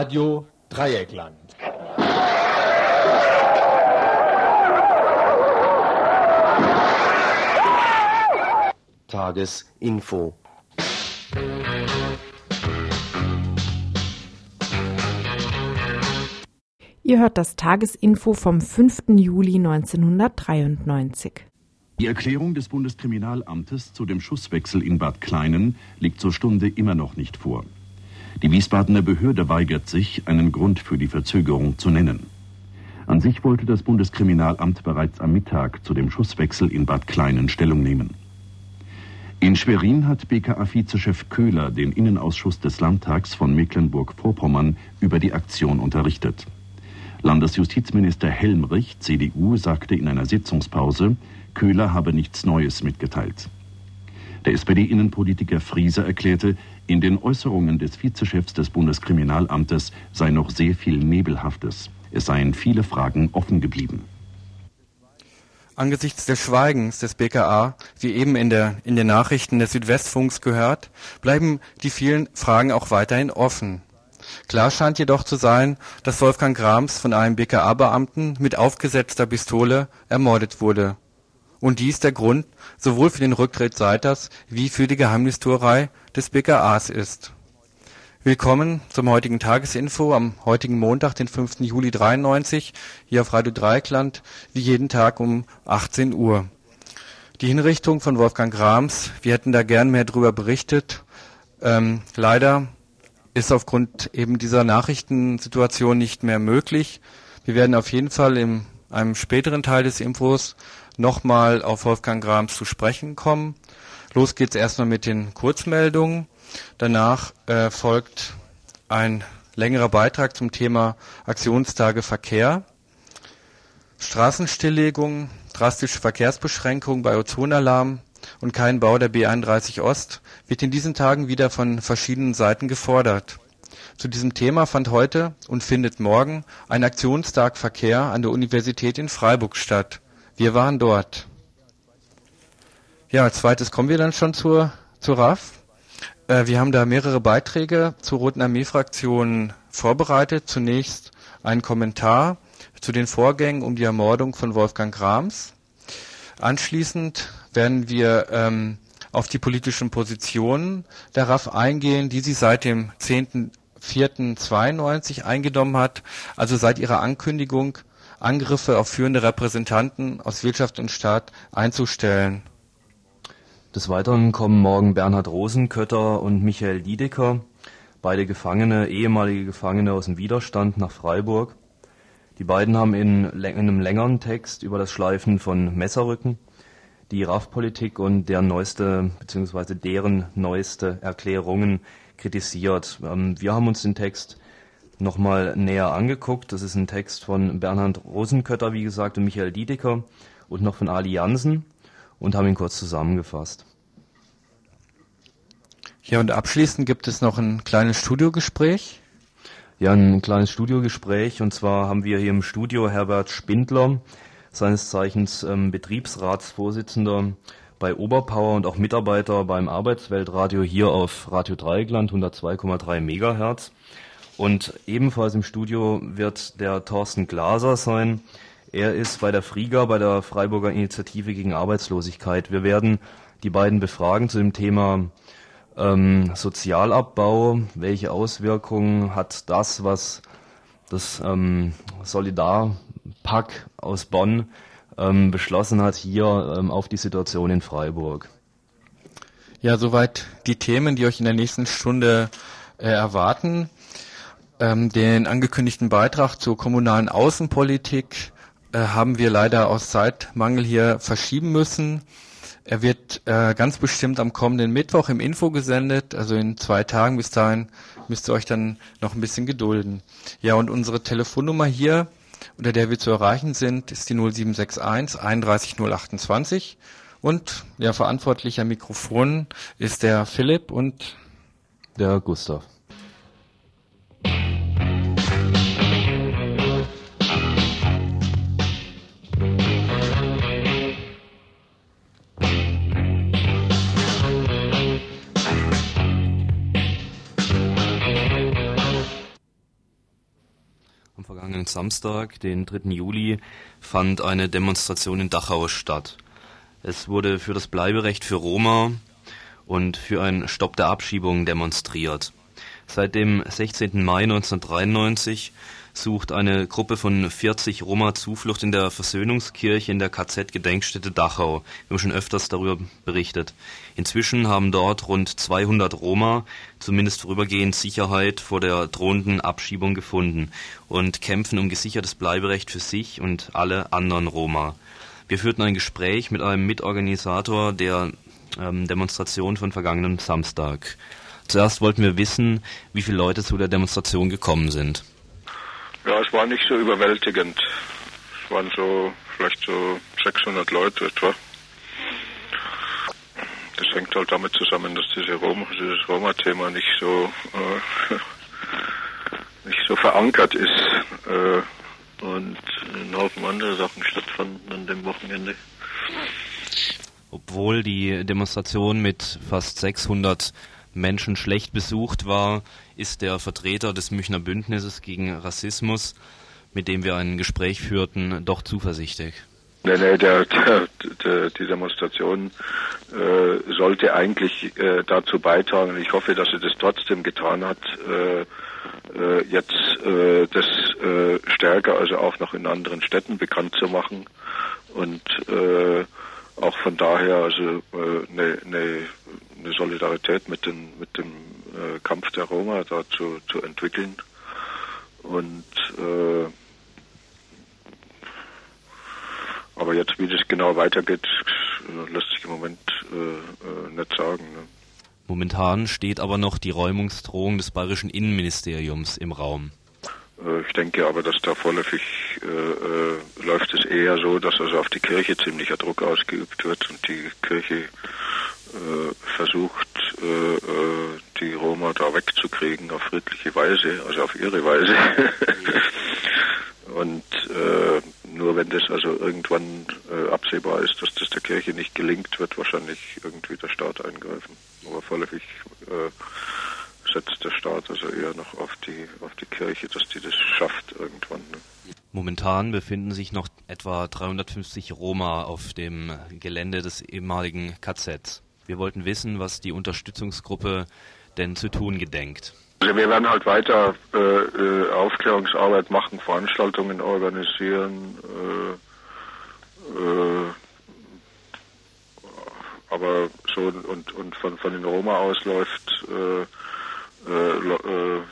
Radio Dreieckland. Tagesinfo. Ihr hört das Tagesinfo vom 5. Juli 1993. Die Erklärung des Bundeskriminalamtes zu dem Schusswechsel in Bad Kleinen liegt zur Stunde immer noch nicht vor. Die Wiesbadener Behörde weigert sich, einen Grund für die Verzögerung zu nennen. An sich wollte das Bundeskriminalamt bereits am Mittag zu dem Schusswechsel in Bad Kleinen Stellung nehmen. In Schwerin hat BKA-Vizechef Köhler den Innenausschuss des Landtags von Mecklenburg-Vorpommern über die Aktion unterrichtet. Landesjustizminister Helmrich, CDU, sagte in einer Sitzungspause, Köhler habe nichts Neues mitgeteilt. Der SPD-Innenpolitiker Frieser erklärte, in den Äußerungen des Vizechefs des Bundeskriminalamtes sei noch sehr viel Nebelhaftes. Es seien viele Fragen offen geblieben. Angesichts des Schweigens des BKA, wie eben in, der, in den Nachrichten des Südwestfunks gehört, bleiben die vielen Fragen auch weiterhin offen. Klar scheint jedoch zu sein, dass Wolfgang Grams von einem BKA-Beamten mit aufgesetzter Pistole ermordet wurde. Und dies der Grund sowohl für den Rücktritt Seiters wie für die Geheimnistuerei des BKAs ist. Willkommen zum heutigen Tagesinfo am heutigen Montag, den 5. Juli 93, hier auf Radio Dreieckland, wie jeden Tag um 18 Uhr. Die Hinrichtung von Wolfgang Grams, wir hätten da gern mehr darüber berichtet. Ähm, leider ist aufgrund eben dieser Nachrichtensituation nicht mehr möglich. Wir werden auf jeden Fall in einem späteren Teil des Infos nochmal auf Wolfgang Grams zu sprechen kommen. Los geht's erstmal mit den Kurzmeldungen. Danach äh, folgt ein längerer Beitrag zum Thema Aktionstage Verkehr. Straßenstilllegung, drastische Verkehrsbeschränkungen bei Ozonalarm und kein Bau der B31 Ost wird in diesen Tagen wieder von verschiedenen Seiten gefordert. Zu diesem Thema fand heute und findet morgen ein Aktionstag Verkehr an der Universität in Freiburg statt. Wir waren dort. Ja, als zweites kommen wir dann schon zur, zur RAF. Äh, wir haben da mehrere Beiträge zur Roten Armee-Fraktion vorbereitet. Zunächst ein Kommentar zu den Vorgängen um die Ermordung von Wolfgang Grams. Anschließend werden wir ähm, auf die politischen Positionen der RAF eingehen, die sie seit dem 10.04.92 eingenommen hat, also seit ihrer Ankündigung Angriffe auf führende Repräsentanten aus Wirtschaft und Staat einzustellen. Des Weiteren kommen morgen Bernhard Rosenkötter und Michael Diedeker, beide Gefangene, ehemalige Gefangene aus dem Widerstand, nach Freiburg. Die beiden haben in, in einem längeren Text über das Schleifen von Messerrücken, die RAF-Politik und deren neueste bzw. deren neueste Erklärungen kritisiert. Ähm, wir haben uns den Text nochmal näher angeguckt. Das ist ein Text von Bernhard Rosenkötter, wie gesagt, und Michael Diedeker und noch von Ali Jansen und haben ihn kurz zusammengefasst. Ja, und abschließend gibt es noch ein kleines Studiogespräch. Ja, ein kleines Studiogespräch. Und zwar haben wir hier im Studio Herbert Spindler, seines Zeichens ähm, Betriebsratsvorsitzender bei Oberpower und auch Mitarbeiter beim Arbeitsweltradio hier auf Radio Dreieckland 102,3 Megahertz. Und ebenfalls im Studio wird der Thorsten Glaser sein. Er ist bei der FRIGA, bei der Freiburger Initiative gegen Arbeitslosigkeit. Wir werden die beiden befragen zu dem Thema ähm, Sozialabbau. Welche Auswirkungen hat das, was das ähm, Solidarpack aus Bonn ähm, beschlossen hat, hier ähm, auf die Situation in Freiburg? Ja, soweit die Themen, die euch in der nächsten Stunde äh, erwarten. Ähm, den angekündigten Beitrag zur kommunalen Außenpolitik äh, haben wir leider aus Zeitmangel hier verschieben müssen. Er wird äh, ganz bestimmt am kommenden Mittwoch im Info gesendet, also in zwei Tagen. Bis dahin müsst ihr euch dann noch ein bisschen gedulden. Ja, und unsere Telefonnummer hier, unter der wir zu erreichen sind, ist die 0761 31 028. Und ja, verantwortlicher Mikrofon ist der Philipp und der Gustav. Samstag, den 3. Juli, fand eine Demonstration in Dachau statt. Es wurde für das Bleiberecht für Roma und für einen Stopp der Abschiebung demonstriert. Seit dem 16. Mai 1993 sucht eine Gruppe von 40 Roma Zuflucht in der Versöhnungskirche in der KZ-Gedenkstätte Dachau. Wir haben schon öfters darüber berichtet. Inzwischen haben dort rund 200 Roma zumindest vorübergehend Sicherheit vor der drohenden Abschiebung gefunden und kämpfen um gesichertes Bleiberecht für sich und alle anderen Roma. Wir führten ein Gespräch mit einem Mitorganisator der ähm, Demonstration von vergangenen Samstag. Zuerst wollten wir wissen, wie viele Leute zu der Demonstration gekommen sind. Ja, es war nicht so überwältigend. Es waren so vielleicht so 600 Leute etwa. Das hängt halt damit zusammen, dass diese Roma, dieses Roma-Thema nicht so äh, nicht so verankert ist äh, und ein Haufen andere Sachen stattfanden an dem Wochenende. Obwohl die Demonstration mit fast 600 Menschen schlecht besucht war, ist der Vertreter des Münchner Bündnisses gegen Rassismus, mit dem wir ein Gespräch führten, doch zuversichtlich. Nee, nee, der, der, der, die Demonstration äh, sollte eigentlich äh, dazu beitragen, und ich hoffe, dass sie das trotzdem getan hat, äh, äh, jetzt äh, das äh, stärker, also auch noch in anderen Städten bekannt zu machen und auch von daher also eine äh, ne, ne Solidarität mit, den, mit dem äh, Kampf der Roma da zu, zu entwickeln. Und äh, aber jetzt, wie das genau weitergeht, äh, lässt sich im Moment äh, äh, nicht sagen. Ne? Momentan steht aber noch die Räumungsdrohung des bayerischen Innenministeriums im Raum. Äh, ich denke aber, dass da vorläufig äh, äh, läuft es eher so, dass also auf die Kirche ziemlicher Druck ausgeübt wird und die Kirche äh, versucht, äh, äh die Roma da wegzukriegen auf friedliche Weise, also auf ihre Weise. und nur wenn das also irgendwann absehbar ist, dass das der Kirche nicht gelingt, wird wahrscheinlich irgendwie der Staat eingreifen. Aber vorläufig setzt der Staat also eher noch auf die, auf die Kirche, dass die das schafft irgendwann. Ne? Momentan befinden sich noch etwa 350 Roma auf dem Gelände des ehemaligen KZ. Wir wollten wissen, was die Unterstützungsgruppe denn zu tun gedenkt. Also wir werden halt weiter äh, äh Aufklärungsarbeit machen, Veranstaltungen organisieren, äh, äh, aber so und, und von, von den Roma ausläuft äh, äh, äh,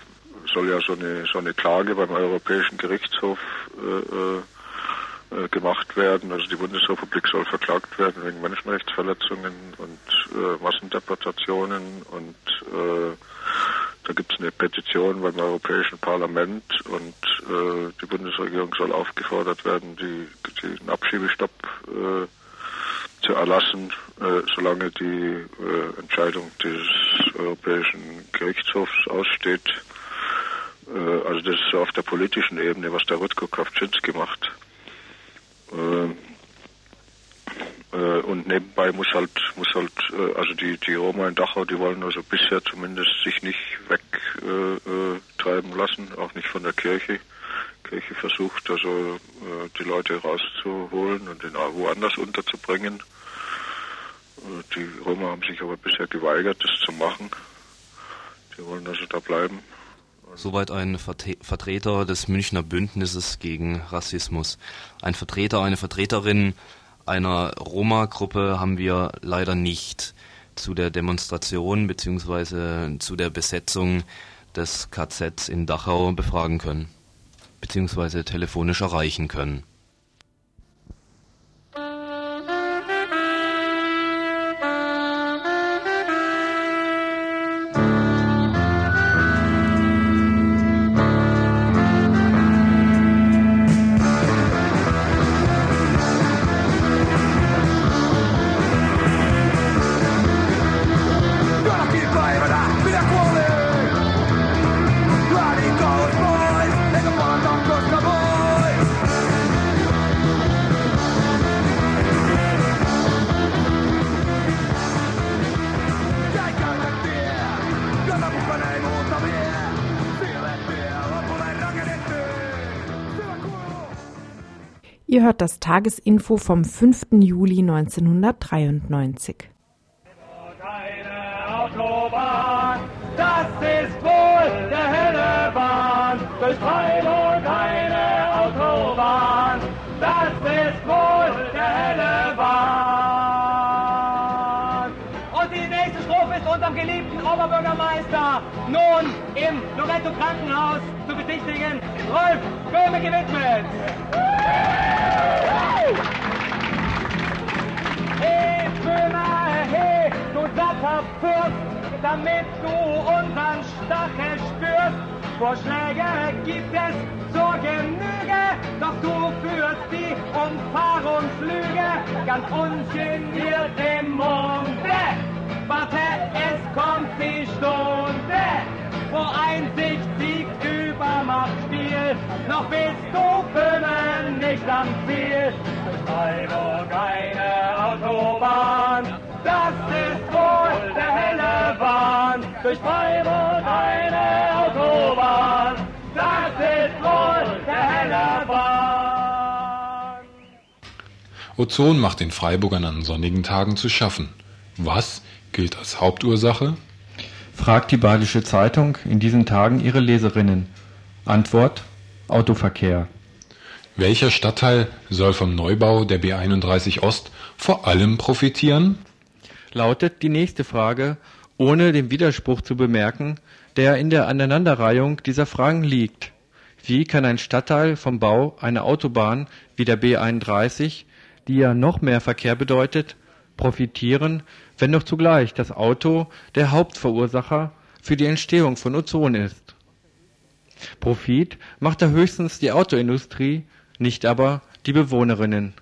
soll ja so eine, so eine Klage beim Europäischen Gerichtshof äh, äh, gemacht werden. Also die Bundesrepublik soll verklagt werden wegen Menschenrechtsverletzungen und Massendeportationen und da gibt es eine Petition beim Europäischen Parlament und äh, die Bundesregierung soll aufgefordert werden, die, den Abschiebestopp äh, zu erlassen, äh, solange die äh, Entscheidung des Europäischen Gerichtshofs aussteht. Äh, also das ist auf der politischen Ebene, was der Rutko Kawczynski macht. Und nebenbei muss halt, muss halt, also die, die Roma in Dachau, die wollen also bisher zumindest sich nicht wegtreiben lassen, auch nicht von der Kirche. Kirche versucht also die Leute rauszuholen und den woanders unterzubringen. Die Roma haben sich aber bisher geweigert, das zu machen. Die wollen also da bleiben. Soweit ein Vertreter des Münchner Bündnisses gegen Rassismus. Ein Vertreter, eine Vertreterin einer Roma-Gruppe haben wir leider nicht zu der Demonstration bzw. zu der Besetzung des KZs in Dachau befragen können bzw. telefonisch erreichen können. Hört das Tagesinfo vom 5. Juli 1993. Keine Autobahn, das ist wohl der helle Bahn. Durch Freiburg eine Autobahn, das ist wohl der helle Bahn. Und die nächste Strophe ist unserem geliebten Oberbürgermeister nun im Loretto Krankenhaus zu besichtigen, Rolf Böhme gewidmet. Vorschläge gibt es zur Genüge, doch du führst die Umfahrungslüge ganz ungeniert im Munde. Warte, es kommt die Stunde, wo Einsicht siegt über Macht. Noch bist du Böhmen nicht am Ziel. Durch Freiburg eine Autobahn, das ist wohl der helle Bahn. Durch Freiburg eine Ozon macht den Freiburgern an sonnigen Tagen zu schaffen. Was gilt als Hauptursache? Fragt die Badische Zeitung in diesen Tagen ihre Leserinnen. Antwort Autoverkehr. Welcher Stadtteil soll vom Neubau der B31 Ost vor allem profitieren? Lautet die nächste Frage, ohne den Widerspruch zu bemerken, der in der Aneinanderreihung dieser Fragen liegt. Wie kann ein Stadtteil vom Bau einer Autobahn wie der B31, die ja noch mehr Verkehr bedeutet, profitieren, wenn doch zugleich das Auto der Hauptverursacher für die Entstehung von Ozon ist? Profit macht da höchstens die Autoindustrie, nicht aber die Bewohnerinnen.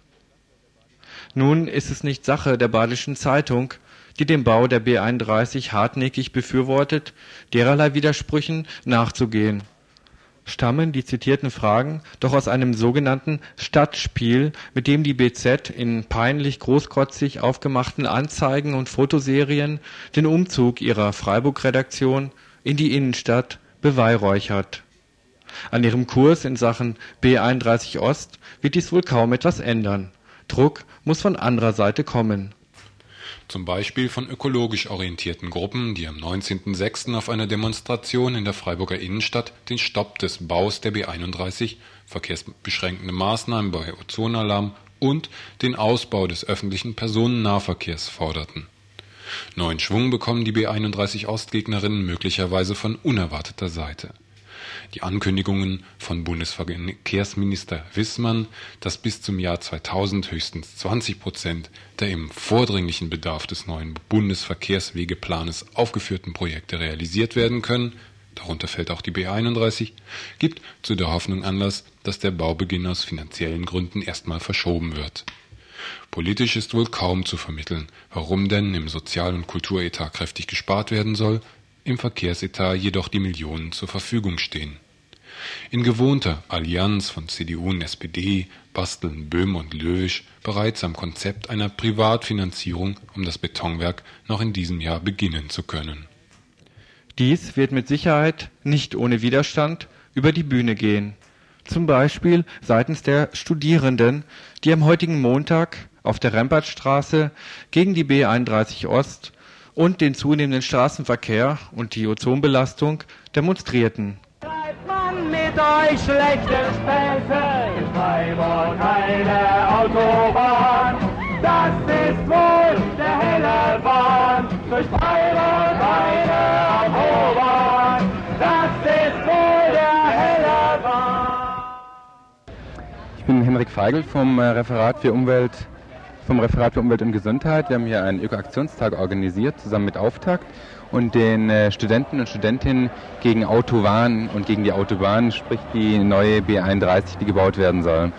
Nun ist es nicht Sache der Badischen Zeitung, die den Bau der B31 hartnäckig befürwortet, dererlei Widersprüchen nachzugehen. Stammen die zitierten Fragen doch aus einem sogenannten Stadtspiel, mit dem die BZ in peinlich großkotzig aufgemachten Anzeigen und Fotoserien den Umzug ihrer Freiburg-Redaktion in die Innenstadt beweihräuchert. An ihrem Kurs in Sachen B31 Ost wird dies wohl kaum etwas ändern. Druck muss von anderer Seite kommen. Zum Beispiel von ökologisch orientierten Gruppen, die am 19.06. auf einer Demonstration in der Freiburger Innenstadt den Stopp des Baus der B31, verkehrsbeschränkende Maßnahmen bei Ozonalarm und den Ausbau des öffentlichen Personennahverkehrs forderten. Neuen Schwung bekommen die B31 Ostgegnerinnen möglicherweise von unerwarteter Seite die Ankündigungen von Bundesverkehrsminister Wissmann, dass bis zum Jahr 2000 höchstens 20 Prozent der im vordringlichen Bedarf des neuen Bundesverkehrswegeplanes aufgeführten Projekte realisiert werden können, darunter fällt auch die B 31, gibt zu der Hoffnung Anlass, dass der Baubeginn aus finanziellen Gründen erstmal verschoben wird. Politisch ist wohl kaum zu vermitteln, warum denn im Sozial- und Kulturetat kräftig gespart werden soll, im Verkehrsetat jedoch die Millionen zur Verfügung stehen. In gewohnter Allianz von CDU und SPD basteln Böhm und Löwisch bereits am Konzept einer Privatfinanzierung, um das Betonwerk noch in diesem Jahr beginnen zu können. Dies wird mit Sicherheit nicht ohne Widerstand über die Bühne gehen. Zum Beispiel seitens der Studierenden, die am heutigen Montag auf der Rempertstraße gegen die B31 Ost und den zunehmenden Straßenverkehr und die Ozonbelastung demonstrierten. Treibt man mit euch schlechte Späße in Freiburg eine Autobahn. Das ist wohl der helle Bahn. Durch Freiburg eine Autobahn. Das ist wohl der helle Bahn. Ich bin Henrik Feigl vom äh, Referat für Umwelt vom Referat für Umwelt und Gesundheit. Wir haben hier einen Ökoaktionstag organisiert, zusammen mit Auftakt und den äh, Studenten und Studentinnen gegen Autobahn und gegen die Autobahn, sprich die neue B31, die gebaut werden soll.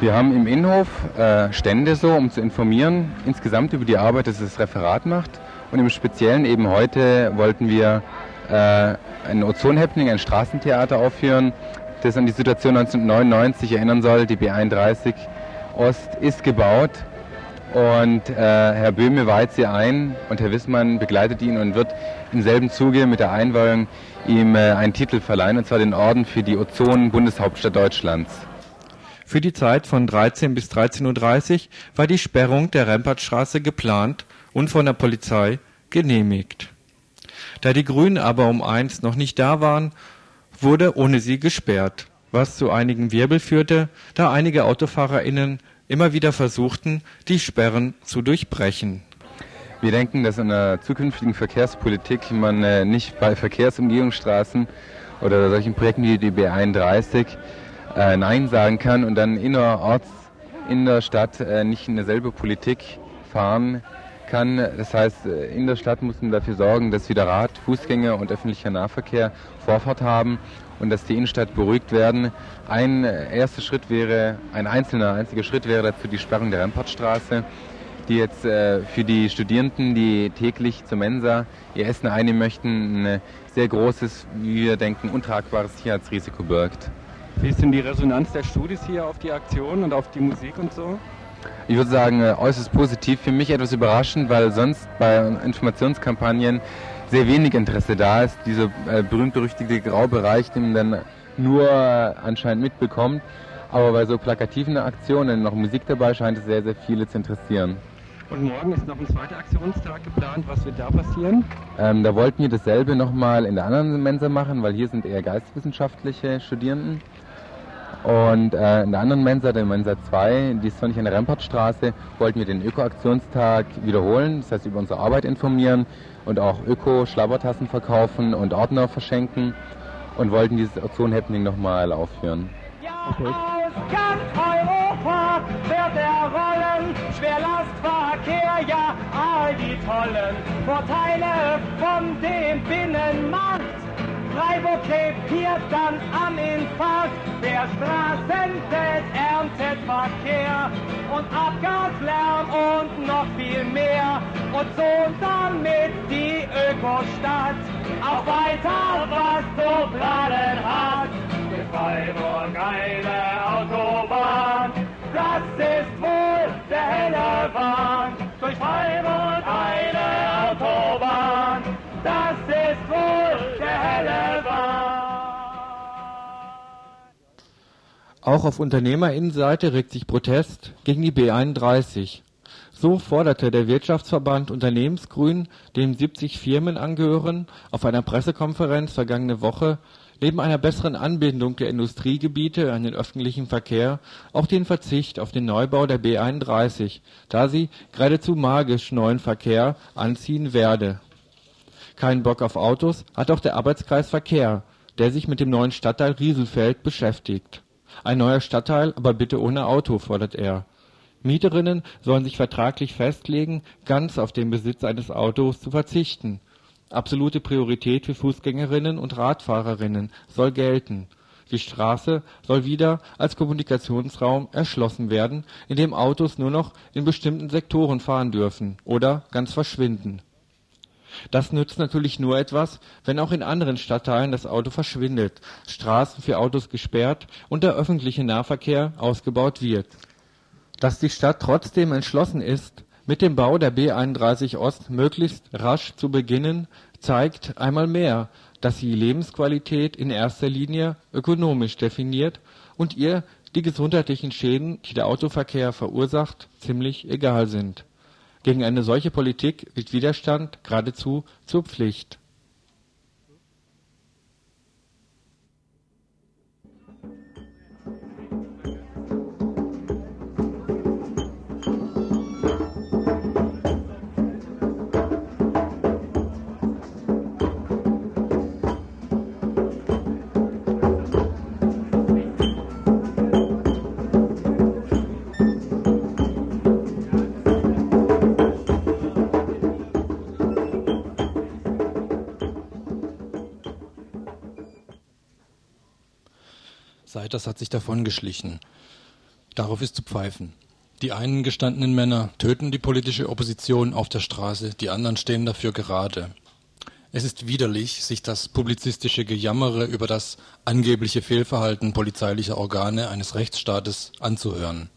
Wir haben im Innenhof äh, Stände so, um zu informieren, insgesamt über die Arbeit, die das Referat macht. Und im Speziellen eben heute wollten wir äh, ein Ozon-Happening, ein Straßentheater aufführen, das an die Situation 1999 erinnern soll. Die B31 Ost ist gebaut und äh, Herr Böhme weiht sie ein und Herr Wissmann begleitet ihn und wird im selben Zuge mit der Einweihung ihm äh, einen Titel verleihen, und zwar den Orden für die Ozon-Bundeshauptstadt Deutschlands. Für die Zeit von 13 bis 13.30 Uhr war die Sperrung der Rempertstraße geplant und von der Polizei genehmigt. Da die Grünen aber um eins noch nicht da waren, wurde ohne sie gesperrt, was zu einigen Wirbel führte, da einige AutofahrerInnen immer wieder versuchten, die Sperren zu durchbrechen. Wir denken, dass in der zukünftigen Verkehrspolitik man äh, nicht bei Verkehrsumgehungsstraßen oder solchen Projekten wie die B31 äh, Nein sagen kann und dann innerorts in der Stadt äh, nicht eine selbe Politik fahren kann. Das heißt, äh, in der Stadt muss man dafür sorgen, dass wieder Rad, Fußgänger und öffentlicher Nahverkehr Vorfahrt haben und dass die Innenstadt beruhigt werden. Ein äh, erster Schritt wäre, ein einzelner, einziger Schritt wäre dazu die Sperrung der Rempartstraße die jetzt äh, für die Studierenden, die täglich zur Mensa ihr Essen einnehmen möchten, ein sehr großes, wie wir denken, untragbares Sicherheitsrisiko birgt. Wie ist denn die Resonanz der Studis hier auf die Aktion und auf die Musik und so? Ich würde sagen, äh, äußerst positiv. Für mich etwas überraschend, weil sonst bei Informationskampagnen sehr wenig Interesse da ist. Dieser äh, berühmt-berüchtigte Graubereich, den man dann nur äh, anscheinend mitbekommt. Aber bei so plakativen Aktionen, noch Musik dabei, scheint es sehr, sehr viele zu interessieren. Und morgen ist noch ein zweiter Aktionstag geplant. Was wird da passieren? Ähm, da wollten wir dasselbe nochmal in der anderen Mensa machen, weil hier sind eher geistwissenschaftliche Studierenden. Und äh, in der anderen Mensa, der Mensa 2, die ist zwar nicht an der Rempartstraße, wollten wir den Öko-Aktionstag wiederholen, das heißt über unsere Arbeit informieren und auch Öko-Schlabbertassen verkaufen und Ordner verschenken und wollten dieses Aktion-Happening nochmal aufführen. Okay. Aus ganz Europa wird er rollen, Schwerlastverkehr, ja, all die tollen Vorteile von dem Binnenmarkt. Freiburg krepiert dann am Infarkt, wer Straßen erntet Verkehr und Abgaslärm und noch viel mehr. Und so damit die Ökostadt auch weiter was zu planen hat. Freiburg eine Autobahn, das ist Auch auf Unternehmerinnenseite regt sich Protest gegen die B31. So forderte der Wirtschaftsverband Unternehmensgrün, dem 70 Firmen angehören, auf einer Pressekonferenz vergangene Woche neben einer besseren Anbindung der Industriegebiete an den öffentlichen Verkehr auch den Verzicht auf den Neubau der B 31, da sie geradezu magisch neuen Verkehr anziehen werde. Keinen Bock auf Autos hat auch der Arbeitskreis Verkehr, der sich mit dem neuen Stadtteil Rieselfeld beschäftigt. Ein neuer Stadtteil, aber bitte ohne Auto, fordert er. Mieterinnen sollen sich vertraglich festlegen, ganz auf den Besitz eines Autos zu verzichten Absolute Priorität für Fußgängerinnen und Radfahrerinnen soll gelten. Die Straße soll wieder als Kommunikationsraum erschlossen werden, in dem Autos nur noch in bestimmten Sektoren fahren dürfen oder ganz verschwinden. Das nützt natürlich nur etwas, wenn auch in anderen Stadtteilen das Auto verschwindet, Straßen für Autos gesperrt und der öffentliche Nahverkehr ausgebaut wird. Dass die Stadt trotzdem entschlossen ist mit dem Bau der B 31 Ost möglichst rasch zu beginnen, zeigt einmal mehr, dass sie Lebensqualität in erster Linie ökonomisch definiert und ihr die gesundheitlichen Schäden, die der Autoverkehr verursacht, ziemlich egal sind. Gegen eine solche Politik wird Widerstand geradezu zur Pflicht das hat sich davongeschlichen. Darauf ist zu pfeifen. Die einen gestandenen Männer töten die politische Opposition auf der Straße, die anderen stehen dafür gerade. Es ist widerlich, sich das publizistische Gejammere über das angebliche Fehlverhalten polizeilicher Organe eines Rechtsstaates anzuhören.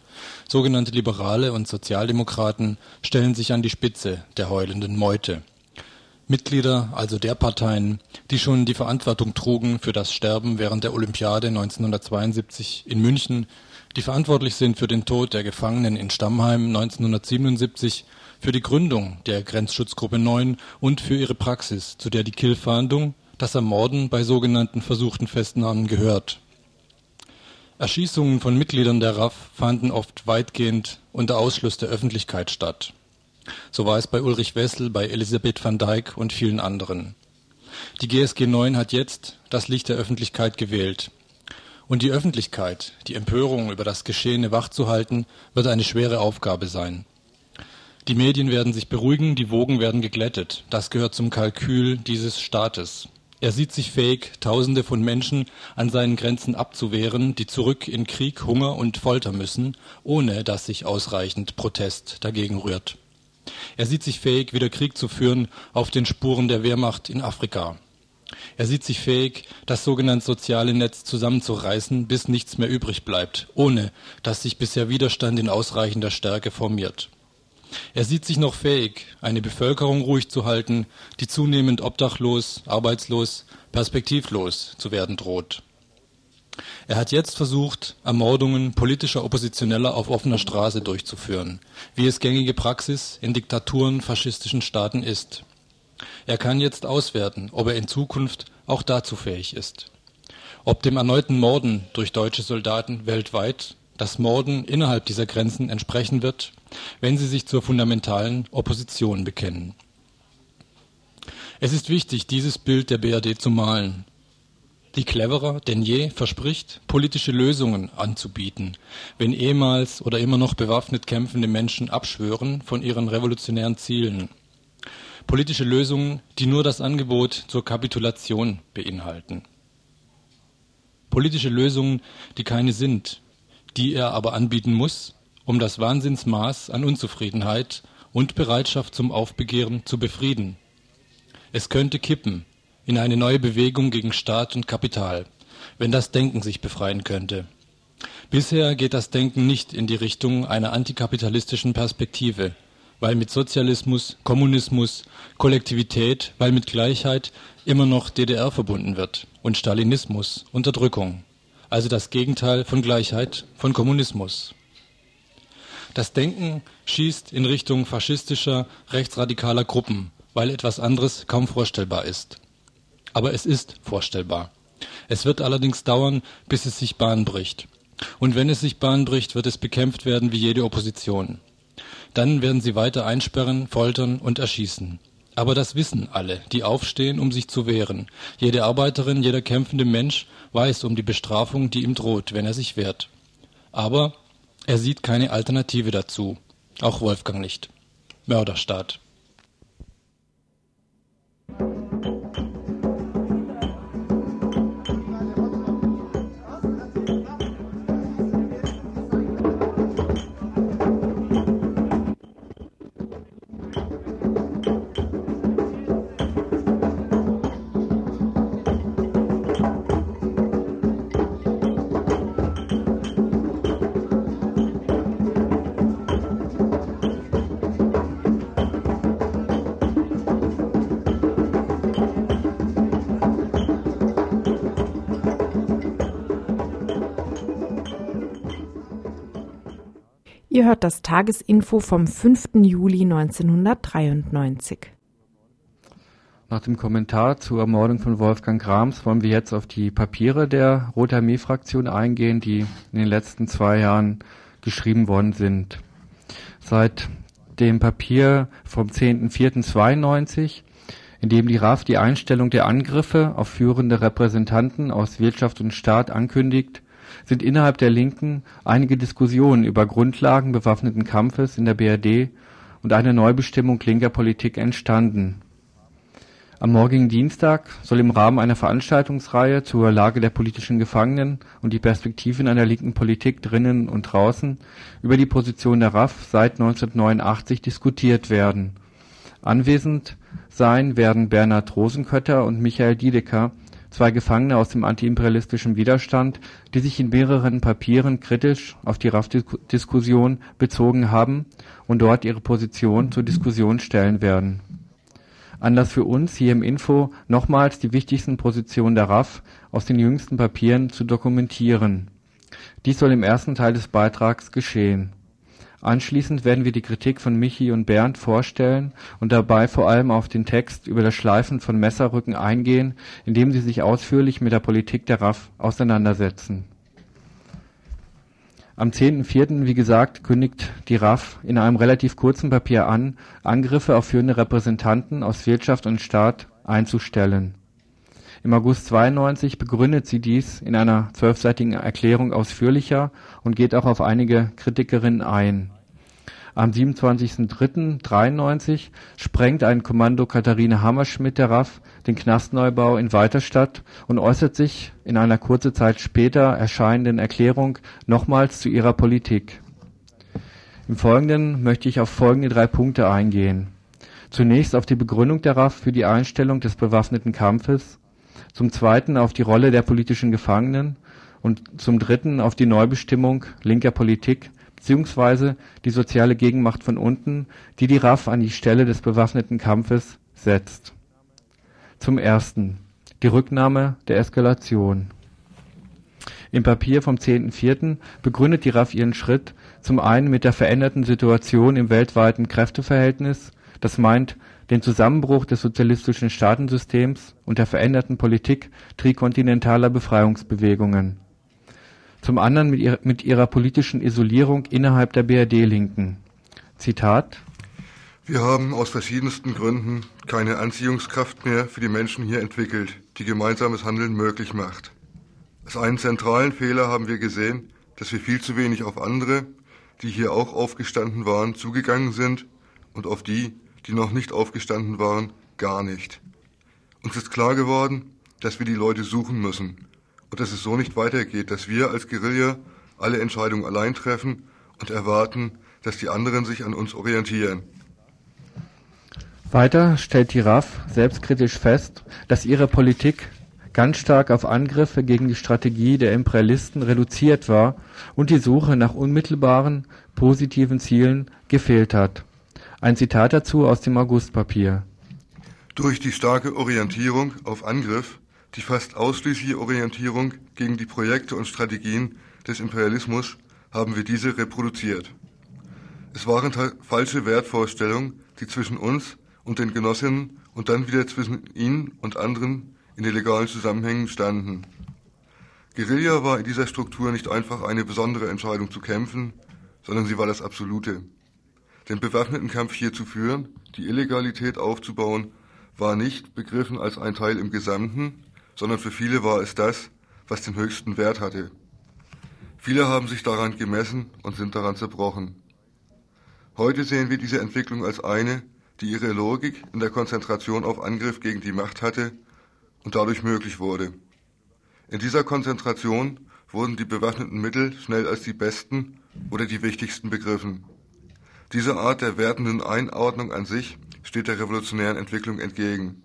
Sogenannte Liberale und Sozialdemokraten stellen sich an die Spitze der heulenden Meute. Mitglieder also der Parteien, die schon die Verantwortung trugen für das Sterben während der Olympiade 1972 in München, die verantwortlich sind für den Tod der Gefangenen in Stammheim 1977, für die Gründung der Grenzschutzgruppe 9 und für ihre Praxis, zu der die Kill-Fahndung, das Ermorden bei sogenannten versuchten Festnahmen gehört. Erschießungen von Mitgliedern der RAF fanden oft weitgehend unter Ausschluss der Öffentlichkeit statt. So war es bei Ulrich Wessel, bei Elisabeth van Dijk und vielen anderen. Die GSG 9 hat jetzt das Licht der Öffentlichkeit gewählt. Und die Öffentlichkeit, die Empörung über das Geschehene wachzuhalten, wird eine schwere Aufgabe sein. Die Medien werden sich beruhigen, die Wogen werden geglättet. Das gehört zum Kalkül dieses Staates. Er sieht sich fähig, Tausende von Menschen an seinen Grenzen abzuwehren, die zurück in Krieg, Hunger und Folter müssen, ohne dass sich ausreichend Protest dagegen rührt. Er sieht sich fähig, wieder Krieg zu führen auf den Spuren der Wehrmacht in Afrika. Er sieht sich fähig, das sogenannte soziale Netz zusammenzureißen, bis nichts mehr übrig bleibt, ohne dass sich bisher Widerstand in ausreichender Stärke formiert. Er sieht sich noch fähig, eine Bevölkerung ruhig zu halten, die zunehmend obdachlos, arbeitslos, perspektivlos zu werden droht. Er hat jetzt versucht, Ermordungen politischer Oppositioneller auf offener Straße durchzuführen, wie es gängige Praxis in Diktaturen faschistischen Staaten ist. Er kann jetzt auswerten, ob er in Zukunft auch dazu fähig ist. Ob dem erneuten Morden durch deutsche Soldaten weltweit das Morden innerhalb dieser Grenzen entsprechen wird, wenn sie sich zur fundamentalen Opposition bekennen. Es ist wichtig, dieses Bild der BRD zu malen, die cleverer denn je verspricht, politische Lösungen anzubieten, wenn ehemals oder immer noch bewaffnet kämpfende Menschen abschwören von ihren revolutionären Zielen. Politische Lösungen, die nur das Angebot zur Kapitulation beinhalten. Politische Lösungen, die keine sind, die er aber anbieten muss, um das Wahnsinnsmaß an Unzufriedenheit und Bereitschaft zum Aufbegehren zu befrieden. Es könnte kippen in eine neue Bewegung gegen Staat und Kapital, wenn das Denken sich befreien könnte. Bisher geht das Denken nicht in die Richtung einer antikapitalistischen Perspektive, weil mit Sozialismus, Kommunismus, Kollektivität, weil mit Gleichheit immer noch DDR verbunden wird und Stalinismus, Unterdrückung also das Gegenteil von Gleichheit, von Kommunismus. Das Denken schießt in Richtung faschistischer, rechtsradikaler Gruppen, weil etwas anderes kaum vorstellbar ist. Aber es ist vorstellbar. Es wird allerdings dauern, bis es sich Bahn bricht. Und wenn es sich Bahn bricht, wird es bekämpft werden wie jede Opposition. Dann werden sie weiter einsperren, foltern und erschießen. Aber das wissen alle, die aufstehen, um sich zu wehren. Jede Arbeiterin, jeder kämpfende Mensch weiß um die Bestrafung, die ihm droht, wenn er sich wehrt. Aber er sieht keine Alternative dazu. Auch Wolfgang nicht. Mörderstaat. Ihr hört das Tagesinfo vom 5. Juli 1993. Nach dem Kommentar zur Ermordung von Wolfgang Grams wollen wir jetzt auf die Papiere der Rote Armee-Fraktion eingehen, die in den letzten zwei Jahren geschrieben worden sind. Seit dem Papier vom 10.04.92, in dem die RAF die Einstellung der Angriffe auf führende Repräsentanten aus Wirtschaft und Staat ankündigt, sind innerhalb der Linken einige Diskussionen über Grundlagen bewaffneten Kampfes in der BRD und eine Neubestimmung linker Politik entstanden. Am morgigen Dienstag soll im Rahmen einer Veranstaltungsreihe zur Lage der politischen Gefangenen und die Perspektiven einer linken Politik drinnen und draußen über die Position der RAF seit 1989 diskutiert werden. Anwesend sein werden Bernhard Rosenkötter und Michael Diedeker, zwei Gefangene aus dem antiimperialistischen Widerstand, die sich in mehreren Papieren kritisch auf die RAF-Diskussion bezogen haben und dort ihre Position zur Diskussion stellen werden. Anlass für uns, hier im Info nochmals die wichtigsten Positionen der RAF aus den jüngsten Papieren zu dokumentieren. Dies soll im ersten Teil des Beitrags geschehen. Anschließend werden wir die Kritik von Michi und Bernd vorstellen und dabei vor allem auf den Text über das Schleifen von Messerrücken eingehen, indem sie sich ausführlich mit der Politik der RAF auseinandersetzen. Am 10.04., wie gesagt, kündigt die RAF in einem relativ kurzen Papier an, Angriffe auf führende Repräsentanten aus Wirtschaft und Staat einzustellen. Im August 92 begründet sie dies in einer zwölfseitigen Erklärung ausführlicher und geht auch auf einige Kritikerinnen ein. Am 27.03.93 sprengt ein Kommando Katharine Hammerschmidt der RAF den Knastneubau in Weiterstadt und äußert sich in einer kurze Zeit später erscheinenden Erklärung nochmals zu ihrer Politik. Im Folgenden möchte ich auf folgende drei Punkte eingehen. Zunächst auf die Begründung der RAF für die Einstellung des bewaffneten Kampfes, zum Zweiten auf die Rolle der politischen Gefangenen und zum Dritten auf die Neubestimmung linker Politik beziehungsweise die soziale Gegenmacht von unten, die die RAF an die Stelle des bewaffneten Kampfes setzt. Zum Ersten die Rücknahme der Eskalation. Im Papier vom 10.04. begründet die RAF ihren Schritt zum einen mit der veränderten Situation im weltweiten Kräfteverhältnis, das meint den Zusammenbruch des sozialistischen Staatensystems und der veränderten Politik trikontinentaler Befreiungsbewegungen zum anderen mit ihrer, politischen Isolierung innerhalb der BRD-Linken. Zitat Wir haben aus verschiedensten Gründen keine Anziehungskraft mehr für die Menschen hier entwickelt, die gemeinsames Handeln möglich macht. Als einen zentralen Fehler haben wir gesehen, dass wir viel zu wenig auf andere, die hier auch aufgestanden waren, zugegangen sind und auf die, die noch nicht aufgestanden waren, gar nicht. Uns ist klar geworden, dass wir die Leute suchen müssen und dass es so nicht weitergeht, dass wir als Guerilla alle Entscheidungen allein treffen und erwarten, dass die anderen sich an uns orientieren. Weiter stellt die RAF selbstkritisch fest, dass ihre Politik ganz stark auf Angriffe gegen die Strategie der Imperialisten reduziert war und die Suche nach unmittelbaren, positiven Zielen gefehlt hat. Ein Zitat dazu aus dem Augustpapier. Durch die starke Orientierung auf Angriff die fast ausschließliche Orientierung gegen die Projekte und Strategien des Imperialismus haben wir diese reproduziert. Es waren falsche Wertvorstellungen, die zwischen uns und den Genossinnen und dann wieder zwischen ihnen und anderen in illegalen Zusammenhängen standen. Guerilla war in dieser Struktur nicht einfach eine besondere Entscheidung zu kämpfen, sondern sie war das Absolute. Den bewaffneten Kampf hier zu führen, die Illegalität aufzubauen, war nicht begriffen als ein Teil im Gesamten, sondern für viele war es das, was den höchsten Wert hatte. Viele haben sich daran gemessen und sind daran zerbrochen. Heute sehen wir diese Entwicklung als eine, die ihre Logik in der Konzentration auf Angriff gegen die Macht hatte und dadurch möglich wurde. In dieser Konzentration wurden die bewaffneten Mittel schnell als die besten oder die wichtigsten begriffen. Diese Art der wertenden Einordnung an sich steht der revolutionären Entwicklung entgegen.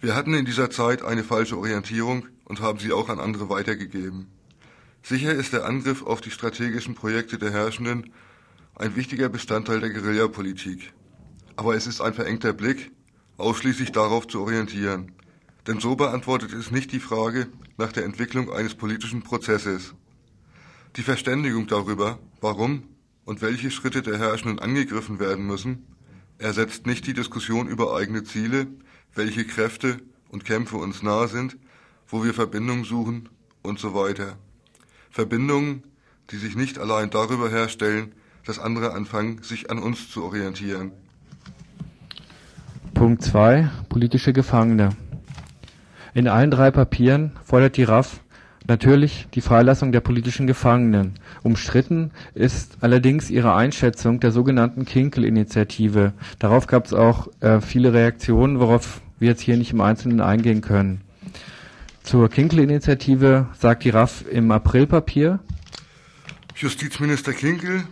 Wir hatten in dieser Zeit eine falsche Orientierung und haben sie auch an andere weitergegeben. Sicher ist der Angriff auf die strategischen Projekte der Herrschenden ein wichtiger Bestandteil der Guerillapolitik. Aber es ist ein verengter Blick, ausschließlich darauf zu orientieren. Denn so beantwortet es nicht die Frage nach der Entwicklung eines politischen Prozesses. Die Verständigung darüber, warum und welche Schritte der Herrschenden angegriffen werden müssen, ersetzt nicht die Diskussion über eigene Ziele, welche Kräfte und Kämpfe uns nahe sind, wo wir Verbindungen suchen und so weiter. Verbindungen, die sich nicht allein darüber herstellen, dass andere anfangen, sich an uns zu orientieren. Punkt 2. Politische Gefangene. In allen drei Papieren fordert die RAF natürlich die Freilassung der politischen Gefangenen. Umstritten ist allerdings ihre Einschätzung der sogenannten Kinkel-Initiative. Darauf gab es auch äh, viele Reaktionen, worauf wir jetzt hier nicht im Einzelnen eingehen können. Zur Kinkel-Initiative sagt die RAF im Aprilpapier. Justizminister Kinkel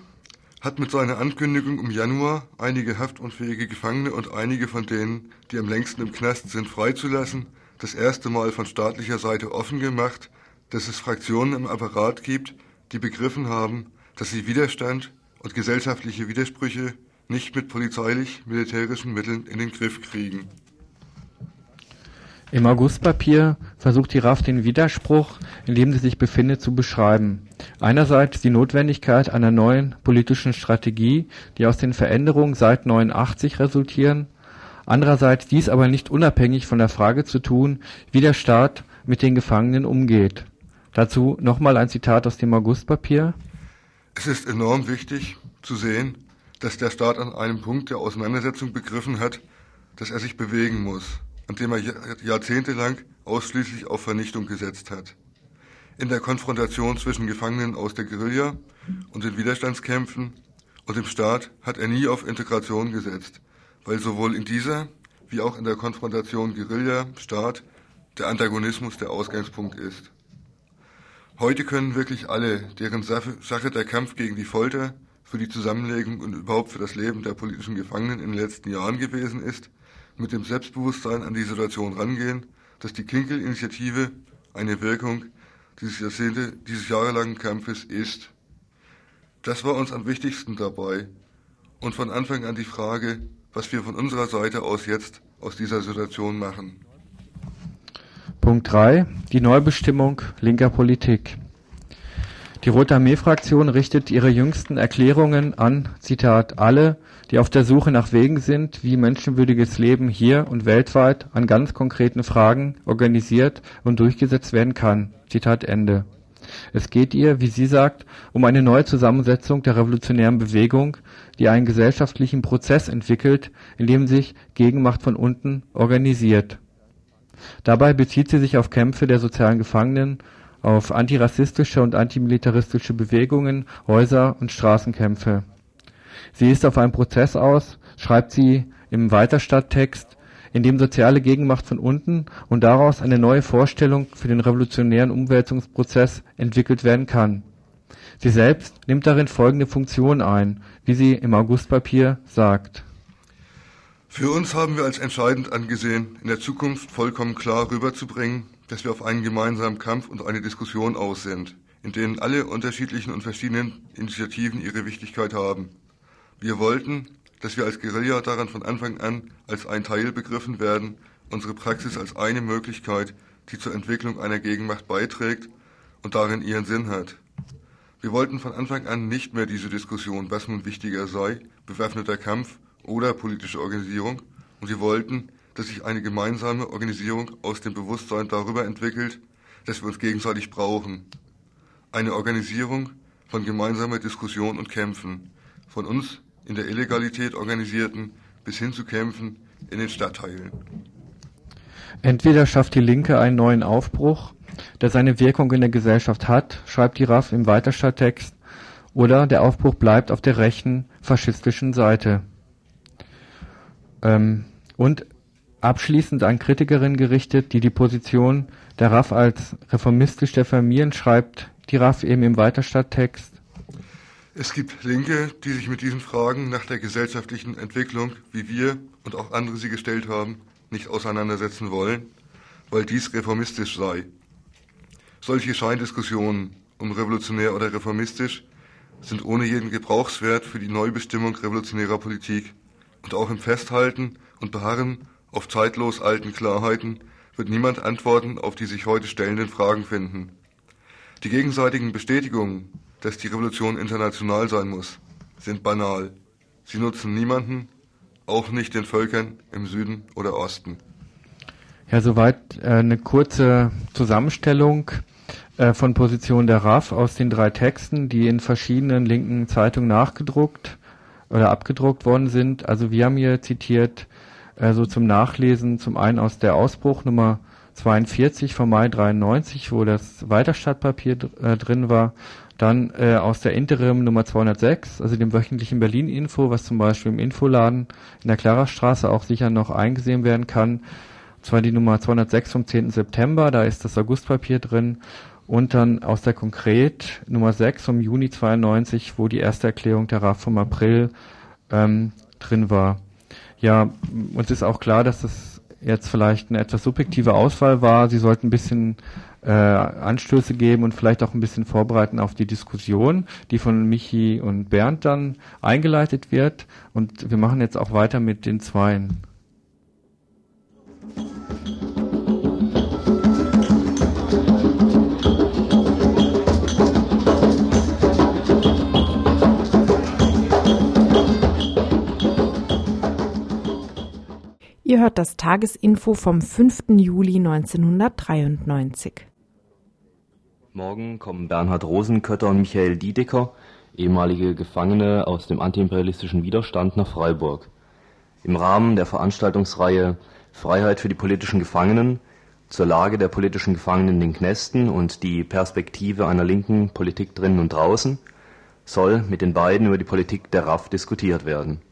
hat mit seiner Ankündigung im Januar einige haftunfähige Gefangene und einige von denen, die am längsten im Knast sind, freizulassen, das erste Mal von staatlicher Seite offen gemacht, dass es Fraktionen im Apparat gibt, die begriffen haben, dass sie Widerstand und gesellschaftliche Widersprüche nicht mit polizeilich-militärischen Mitteln in den Griff kriegen. Im Augustpapier versucht die RAF den Widerspruch, in dem sie sich befindet, zu beschreiben. Einerseits die Notwendigkeit einer neuen politischen Strategie, die aus den Veränderungen seit 89 resultieren, andererseits dies aber nicht unabhängig von der Frage zu tun, wie der Staat mit den Gefangenen umgeht. Dazu nochmal ein Zitat aus dem Augustpapier. Es ist enorm wichtig zu sehen, dass der Staat an einem Punkt der Auseinandersetzung begriffen hat, dass er sich bewegen muss an dem er jahrzehntelang ausschließlich auf Vernichtung gesetzt hat. In der Konfrontation zwischen Gefangenen aus der Guerilla und den Widerstandskämpfen und dem Staat hat er nie auf Integration gesetzt, weil sowohl in dieser wie auch in der Konfrontation Guerilla-Staat der Antagonismus der Ausgangspunkt ist. Heute können wirklich alle, deren Sache der Kampf gegen die Folter, für die Zusammenlegung und überhaupt für das Leben der politischen Gefangenen in den letzten Jahren gewesen ist, mit dem Selbstbewusstsein an die Situation rangehen, dass die Kinkel-Initiative eine Wirkung dieses Jahrzehnte, dieses jahrelangen Kampfes ist. Das war uns am wichtigsten dabei und von Anfang an die Frage, was wir von unserer Seite aus jetzt aus dieser Situation machen. Punkt 3. Die Neubestimmung linker Politik. Die Rote Armee-Fraktion richtet ihre jüngsten Erklärungen an, Zitat, alle, die auf der Suche nach Wegen sind, wie menschenwürdiges Leben hier und weltweit an ganz konkreten Fragen organisiert und durchgesetzt werden kann. Zitat Ende. Es geht ihr, wie sie sagt, um eine neue Zusammensetzung der revolutionären Bewegung, die einen gesellschaftlichen Prozess entwickelt, in dem sich Gegenmacht von unten organisiert. Dabei bezieht sie sich auf Kämpfe der sozialen Gefangenen, auf antirassistische und antimilitaristische Bewegungen, Häuser und Straßenkämpfe Sie ist auf einen Prozess aus, schreibt sie im Weiterstadttext, in dem soziale Gegenmacht von unten und daraus eine neue Vorstellung für den revolutionären Umwälzungsprozess entwickelt werden kann. Sie selbst nimmt darin folgende Funktion ein, wie sie im Augustpapier sagt. Für uns haben wir als entscheidend angesehen, in der Zukunft vollkommen klar rüberzubringen, dass wir auf einen gemeinsamen Kampf und eine Diskussion aus sind, in denen alle unterschiedlichen und verschiedenen Initiativen ihre Wichtigkeit haben. Wir wollten, dass wir als Guerilla daran von Anfang an als ein Teil begriffen werden, unsere Praxis als eine Möglichkeit, die zur Entwicklung einer Gegenmacht beiträgt und darin ihren Sinn hat. Wir wollten von Anfang an nicht mehr diese Diskussion, was nun wichtiger sei, bewaffneter Kampf oder politische Organisierung, und wir wollten, dass sich eine gemeinsame Organisierung aus dem Bewusstsein darüber entwickelt, dass wir uns gegenseitig brauchen. Eine Organisierung von gemeinsamer Diskussion und Kämpfen, von uns in der Illegalität organisierten bis hin zu Kämpfen in den Stadtteilen. Entweder schafft die Linke einen neuen Aufbruch, der seine Wirkung in der Gesellschaft hat, schreibt die RAF im Weiterstadttext, oder der Aufbruch bleibt auf der rechten faschistischen Seite. Ähm, und abschließend an Kritikerinnen gerichtet, die die Position der RAF als reformistisch diffamieren, schreibt die RAF eben im Weiterstadttext, es gibt Linke, die sich mit diesen Fragen nach der gesellschaftlichen Entwicklung, wie wir und auch andere sie gestellt haben, nicht auseinandersetzen wollen, weil dies reformistisch sei. Solche Scheindiskussionen um revolutionär oder reformistisch sind ohne jeden Gebrauchswert für die Neubestimmung revolutionärer Politik und auch im Festhalten und Beharren auf zeitlos alten Klarheiten wird niemand Antworten auf die sich heute stellenden Fragen finden. Die gegenseitigen Bestätigungen dass die Revolution international sein muss, sind banal. Sie nutzen niemanden, auch nicht den Völkern im Süden oder Osten. Ja, soweit äh, eine kurze Zusammenstellung äh, von Position der RAF aus den drei Texten, die in verschiedenen linken Zeitungen nachgedruckt oder abgedruckt worden sind. Also wir haben hier zitiert äh, so zum Nachlesen zum einen aus der Ausbruch Nummer 42 vom Mai 93, wo das Weiterstadtpapier äh, drin war dann äh, aus der Interim Nummer 206, also dem wöchentlichen Berlin-Info, was zum Beispiel im Infoladen in der Klarerstraße auch sicher noch eingesehen werden kann. Zwar die Nummer 206 vom 10. September, da ist das Augustpapier drin. Und dann aus der Konkret Nummer 6 vom Juni 92, wo die erste Erklärung der RAF vom April ähm, drin war. Ja, uns ist auch klar, dass das jetzt vielleicht eine etwas subjektive Auswahl war. Sie sollten ein bisschen äh, Anstöße geben und vielleicht auch ein bisschen vorbereiten auf die Diskussion, die von Michi und Bernd dann eingeleitet wird. Und wir machen jetzt auch weiter mit den Zweien. Ihr hört das Tagesinfo vom 5. Juli 1993. Morgen kommen Bernhard Rosenkötter und Michael Diedecker, ehemalige Gefangene aus dem antiimperialistischen Widerstand, nach Freiburg. Im Rahmen der Veranstaltungsreihe Freiheit für die politischen Gefangenen zur Lage der politischen Gefangenen in den Knästen und die Perspektive einer linken Politik drinnen und draußen soll mit den beiden über die Politik der RAF diskutiert werden.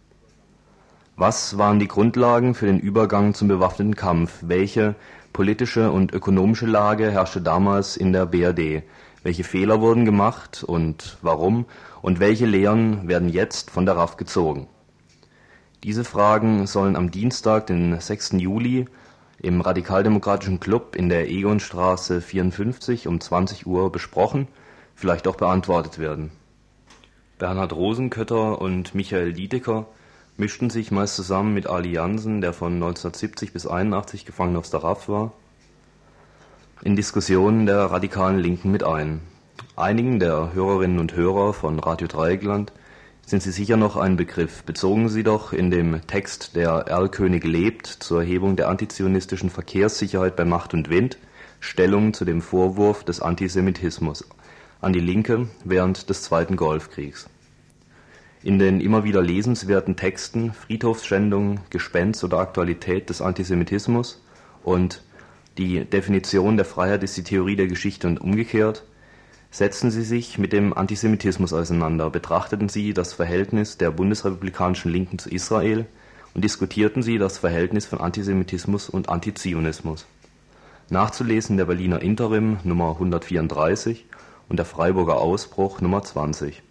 Was waren die Grundlagen für den Übergang zum bewaffneten Kampf? Welche politische und ökonomische Lage herrschte damals in der BRD? Welche Fehler wurden gemacht und warum? Und welche Lehren werden jetzt von der RAF gezogen? Diese Fragen sollen am Dienstag, den 6. Juli, im Radikaldemokratischen Club in der Egonstraße 54 um 20 Uhr besprochen, vielleicht auch beantwortet werden. Bernhard Rosenkötter und Michael Diedecker mischten sich meist zusammen mit Ali Jansen, der von 1970 bis 81 gefangen aus der war, in Diskussionen der radikalen Linken mit ein. Einigen der Hörerinnen und Hörer von Radio Dreieckland sind sie sicher noch ein Begriff. Bezogen sie doch in dem Text Der Erlkönig lebt zur Erhebung der antizionistischen Verkehrssicherheit bei Macht und Wind Stellung zu dem Vorwurf des Antisemitismus an die Linke während des Zweiten Golfkriegs in den immer wieder lesenswerten Texten Friedhofsschändung, Gespenst oder Aktualität des Antisemitismus und die Definition der Freiheit ist die Theorie der Geschichte und umgekehrt setzten sie sich mit dem Antisemitismus auseinander, betrachteten sie das Verhältnis der bundesrepublikanischen Linken zu Israel und diskutierten sie das Verhältnis von Antisemitismus und Antizionismus. Nachzulesen der Berliner Interim Nummer 134 und der Freiburger Ausbruch Nummer 20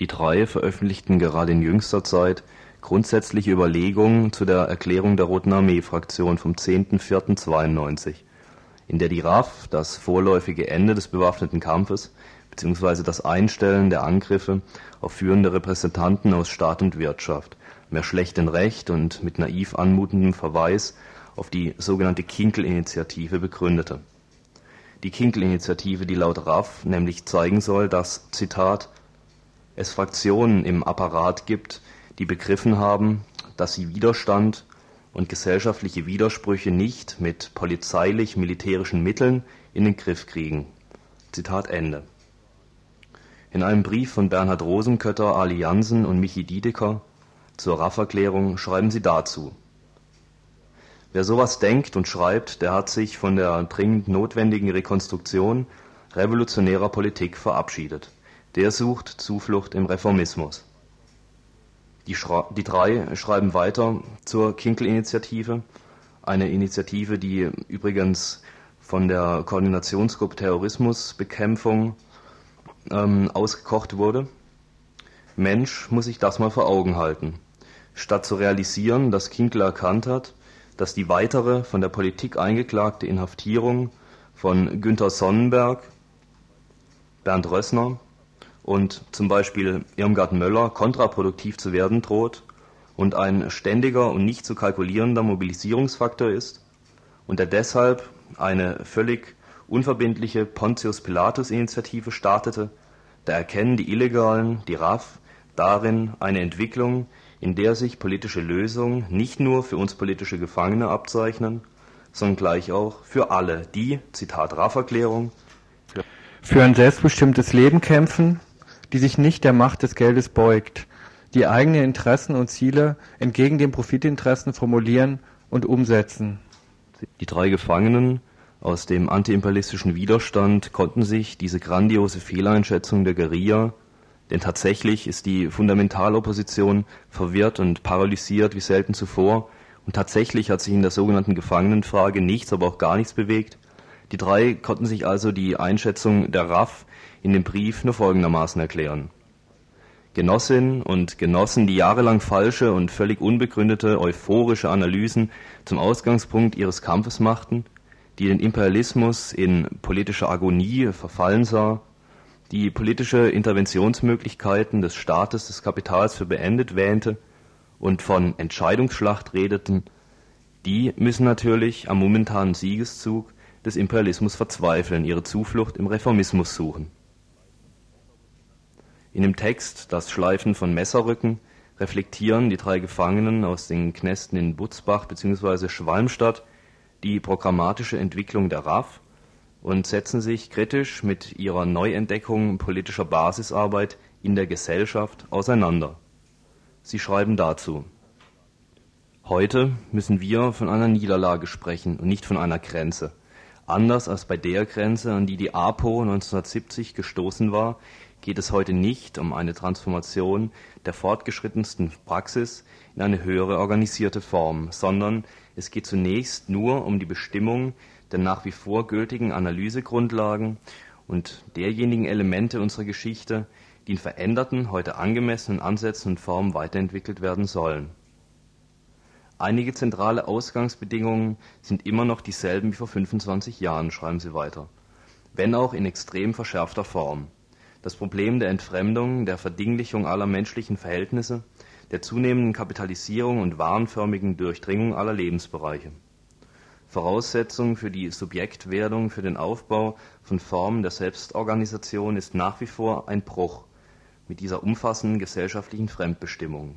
die drei veröffentlichten gerade in jüngster Zeit grundsätzliche Überlegungen zu der Erklärung der Roten Armee-Fraktion vom 10.04.92, in der die RAF das vorläufige Ende des bewaffneten Kampfes bzw. das Einstellen der Angriffe auf führende Repräsentanten aus Staat und Wirtschaft mehr schlecht denn recht und mit naiv anmutendem Verweis auf die sogenannte Kinkel-Initiative begründete. Die Kinkel-Initiative, die laut RAF nämlich zeigen soll, dass Zitat es Fraktionen im Apparat gibt, die begriffen haben, dass sie Widerstand und gesellschaftliche Widersprüche nicht mit polizeilich-militärischen Mitteln in den Griff kriegen. In einem Brief von Bernhard Rosenkötter, Ali Jansen und Michi Diedeker zur RAF-Erklärung schreiben sie dazu: Wer sowas denkt und schreibt, der hat sich von der dringend notwendigen Rekonstruktion revolutionärer Politik verabschiedet der sucht Zuflucht im Reformismus. Die, die drei schreiben weiter zur Kinkel-Initiative, eine Initiative, die übrigens von der Koordinationsgruppe Terrorismusbekämpfung ähm, ausgekocht wurde. Mensch muss sich das mal vor Augen halten. Statt zu realisieren, dass Kinkel erkannt hat, dass die weitere von der Politik eingeklagte Inhaftierung von Günter Sonnenberg, Bernd Rössner und zum Beispiel Irmgard Möller kontraproduktiv zu werden droht und ein ständiger und nicht zu kalkulierender Mobilisierungsfaktor ist und er deshalb eine völlig unverbindliche Pontius-Pilatus-Initiative startete, da erkennen die Illegalen, die RAF, darin eine Entwicklung, in der sich politische Lösungen nicht nur für uns politische Gefangene abzeichnen, sondern gleich auch für alle, die, Zitat RAF-Erklärung, für ein selbstbestimmtes Leben kämpfen, die sich nicht der Macht des Geldes beugt, die eigene Interessen und Ziele entgegen den Profitinteressen formulieren und umsetzen. Die drei Gefangenen aus dem antiimperialistischen Widerstand konnten sich diese grandiose Fehleinschätzung der Guerilla, denn tatsächlich ist die Fundamentalopposition verwirrt und paralysiert wie selten zuvor, und tatsächlich hat sich in der sogenannten Gefangenenfrage nichts, aber auch gar nichts bewegt. Die drei konnten sich also die Einschätzung der RAF in dem Brief nur folgendermaßen erklären: Genossinnen und Genossen, die jahrelang falsche und völlig unbegründete euphorische Analysen zum Ausgangspunkt ihres Kampfes machten, die den Imperialismus in politische Agonie verfallen sah, die politische Interventionsmöglichkeiten des Staates des Kapitals für beendet wähnte und von Entscheidungsschlacht redeten, die müssen natürlich am momentanen Siegeszug des Imperialismus verzweifeln, ihre Zuflucht im Reformismus suchen in dem Text Das Schleifen von Messerrücken reflektieren die drei Gefangenen aus den Knästen in Butzbach bzw. Schwalmstadt die programmatische Entwicklung der RAF und setzen sich kritisch mit ihrer Neuentdeckung politischer Basisarbeit in der Gesellschaft auseinander. Sie schreiben dazu Heute müssen wir von einer Niederlage sprechen und nicht von einer Grenze. Anders als bei der Grenze, an die die APO 1970 gestoßen war, geht es heute nicht um eine Transformation der fortgeschrittensten Praxis in eine höhere organisierte Form, sondern es geht zunächst nur um die Bestimmung der nach wie vor gültigen Analysegrundlagen und derjenigen Elemente unserer Geschichte, die in veränderten, heute angemessenen Ansätzen und Formen weiterentwickelt werden sollen. Einige zentrale Ausgangsbedingungen sind immer noch dieselben wie vor 25 Jahren, schreiben sie weiter, wenn auch in extrem verschärfter Form. Das Problem der Entfremdung, der Verdinglichung aller menschlichen Verhältnisse, der zunehmenden Kapitalisierung und warenförmigen Durchdringung aller Lebensbereiche. Voraussetzung für die Subjektwerdung, für den Aufbau von Formen der Selbstorganisation ist nach wie vor ein Bruch mit dieser umfassenden gesellschaftlichen Fremdbestimmung.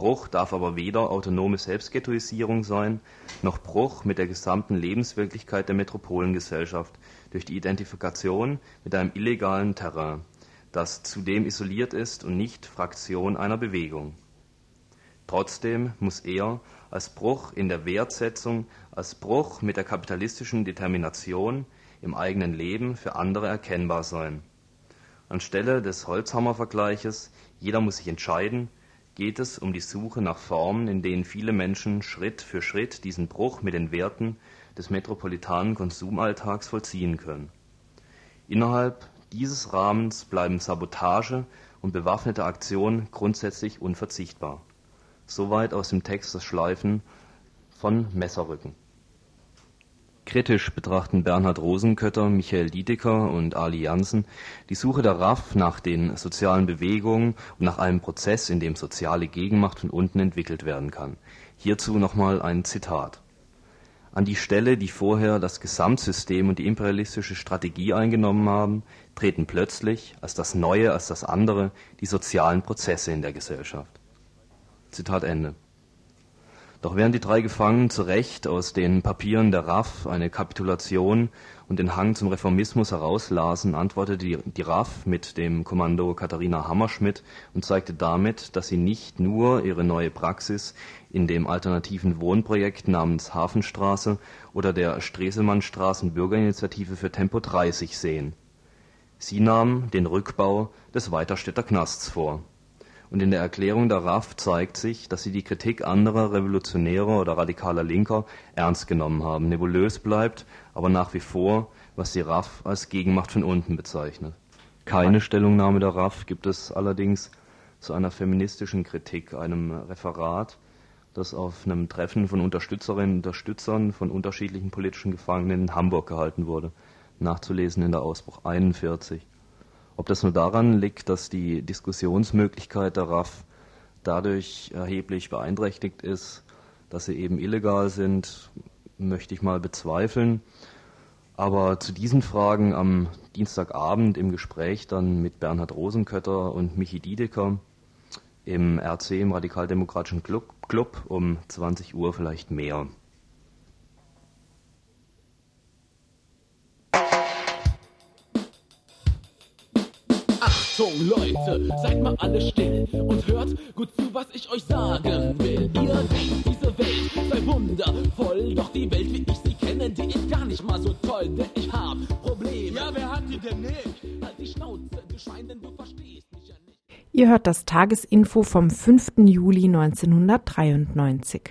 Bruch darf aber weder autonome Selbstghettoisierung sein, noch Bruch mit der gesamten Lebenswirklichkeit der Metropolengesellschaft durch die Identifikation mit einem illegalen Terrain, das zudem isoliert ist und nicht Fraktion einer Bewegung. Trotzdem muss er als Bruch in der Wertsetzung, als Bruch mit der kapitalistischen Determination im eigenen Leben für andere erkennbar sein. Anstelle des Holzhammer-Vergleiches, jeder muss sich entscheiden, geht es um die Suche nach Formen, in denen viele Menschen Schritt für Schritt diesen Bruch mit den Werten des metropolitanen Konsumalltags vollziehen können. Innerhalb dieses Rahmens bleiben Sabotage und bewaffnete Aktionen grundsätzlich unverzichtbar. Soweit aus dem Text das Schleifen von Messerrücken Kritisch betrachten Bernhard Rosenkötter, Michael Diedeker und Ali Jansen die Suche der RAF nach den sozialen Bewegungen und nach einem Prozess, in dem soziale Gegenmacht von unten entwickelt werden kann. Hierzu nochmal ein Zitat. An die Stelle, die vorher das Gesamtsystem und die imperialistische Strategie eingenommen haben, treten plötzlich als das Neue, als das andere die sozialen Prozesse in der Gesellschaft. Zitat Ende doch während die drei Gefangenen zu Recht aus den Papieren der RAF eine Kapitulation und den Hang zum Reformismus herauslasen, antwortete die, die RAF mit dem Kommando Katharina Hammerschmidt und zeigte damit, dass sie nicht nur ihre neue Praxis in dem alternativen Wohnprojekt namens Hafenstraße oder der Stresemannstraßen Bürgerinitiative für Tempo 30 sehen. Sie nahmen den Rückbau des Weiterstädter Knasts vor und in der Erklärung der RAF zeigt sich, dass sie die Kritik anderer revolutionärer oder radikaler Linker ernst genommen haben. Nebulös bleibt aber nach wie vor, was die RAF als Gegenmacht von unten bezeichnet. Keine Stellungnahme der RAF gibt es allerdings zu einer feministischen Kritik, einem Referat, das auf einem Treffen von Unterstützerinnen und Unterstützern von unterschiedlichen politischen Gefangenen in Hamburg gehalten wurde, nachzulesen in der Ausbruch 41. Ob das nur daran liegt, dass die Diskussionsmöglichkeit der RAF dadurch erheblich beeinträchtigt ist, dass sie eben illegal sind, möchte ich mal bezweifeln. Aber zu diesen Fragen am Dienstagabend im Gespräch dann mit Bernhard Rosenkötter und Michi Diedeker im RC, im Radikaldemokratischen Club, Club um 20 Uhr vielleicht mehr. Achtung, Leute, seid mal alle still und hört gut zu, was ich euch sagen will. Ihr denkt, diese Welt sei wundervoll, doch die Welt, wie ich sie kenne, die ist gar nicht mal so toll, denn ich hab Probleme. Ja, wer hat die denn nicht? Halt die Schnauze, du Schwein, denn du verstehst mich ja nicht. Ihr hört das Tagesinfo vom 5. Juli 1993.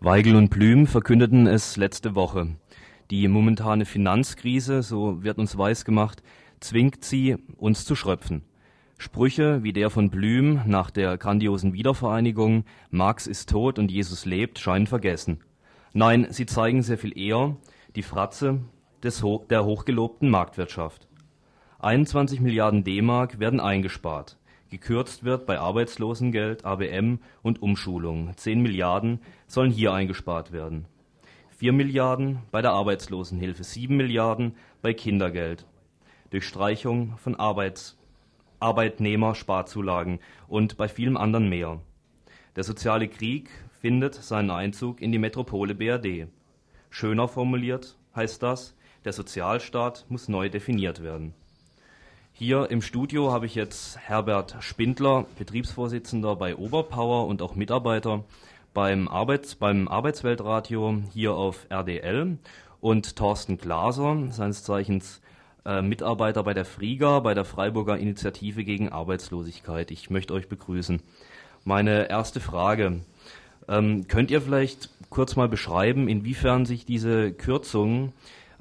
Weigel und Blüm verkündeten es letzte Woche. Die momentane Finanzkrise, so wird uns weisgemacht, zwingt sie, uns zu schröpfen. Sprüche wie der von Blüm nach der grandiosen Wiedervereinigung Marx ist tot und Jesus lebt scheinen vergessen. Nein, sie zeigen sehr viel eher die Fratze des der hochgelobten Marktwirtschaft. 21 Milliarden D-Mark werden eingespart. Gekürzt wird bei Arbeitslosengeld, ABM und Umschulung. 10 Milliarden sollen hier eingespart werden. 4 Milliarden bei der Arbeitslosenhilfe, 7 Milliarden bei Kindergeld durch Streichung von Arbeits, Arbeitnehmersparzulagen und bei vielem anderen mehr. Der soziale Krieg findet seinen Einzug in die Metropole BRD. Schöner formuliert heißt das, der Sozialstaat muss neu definiert werden. Hier im Studio habe ich jetzt Herbert Spindler, Betriebsvorsitzender bei Oberpower und auch Mitarbeiter beim, Arbeits-, beim Arbeitsweltradio hier auf RDL und Thorsten Glaser, seines Zeichens äh, Mitarbeiter bei der FRIGA, bei der Freiburger Initiative gegen Arbeitslosigkeit. Ich möchte euch begrüßen. Meine erste Frage. Ähm, könnt ihr vielleicht kurz mal beschreiben, inwiefern sich diese Kürzungen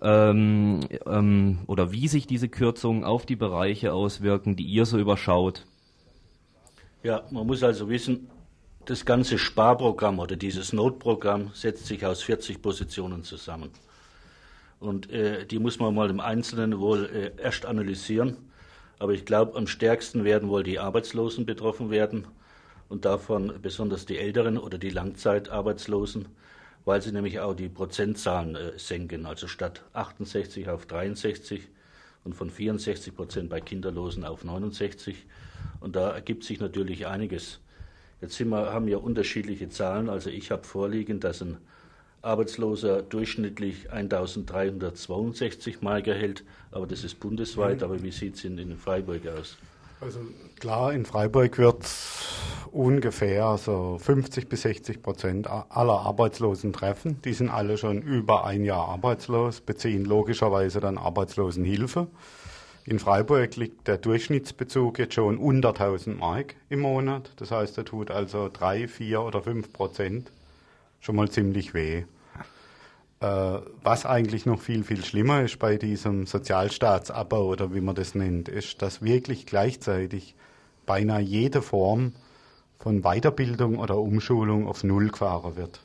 ähm, ähm, oder wie sich diese Kürzungen auf die Bereiche auswirken, die ihr so überschaut? Ja, man muss also wissen, das ganze Sparprogramm oder dieses Notprogramm setzt sich aus 40 Positionen zusammen. Und äh, die muss man mal im Einzelnen wohl äh, erst analysieren. Aber ich glaube, am stärksten werden wohl die Arbeitslosen betroffen werden und davon besonders die Älteren oder die Langzeitarbeitslosen weil sie nämlich auch die Prozentzahlen äh, senken, also statt 68 auf 63 und von 64 Prozent bei Kinderlosen auf 69. Und da ergibt sich natürlich einiges. Jetzt wir, haben wir unterschiedliche Zahlen. Also ich habe vorliegen, dass ein Arbeitsloser durchschnittlich 1362 Mark erhält, aber das ist bundesweit. Mhm. Aber wie sieht es in, in Freiburg aus? Also klar, in Freiburg wird ungefähr so 50 bis 60 Prozent aller Arbeitslosen treffen. Die sind alle schon über ein Jahr arbeitslos, beziehen logischerweise dann Arbeitslosenhilfe. In Freiburg liegt der Durchschnittsbezug jetzt schon unter 1000 Mark im Monat. Das heißt, er tut also drei, vier oder fünf Prozent schon mal ziemlich weh. Äh, was eigentlich noch viel, viel schlimmer ist bei diesem Sozialstaatsabbau oder wie man das nennt, ist, dass wirklich gleichzeitig beinahe jede Form von Weiterbildung oder Umschulung auf Null gefahren wird.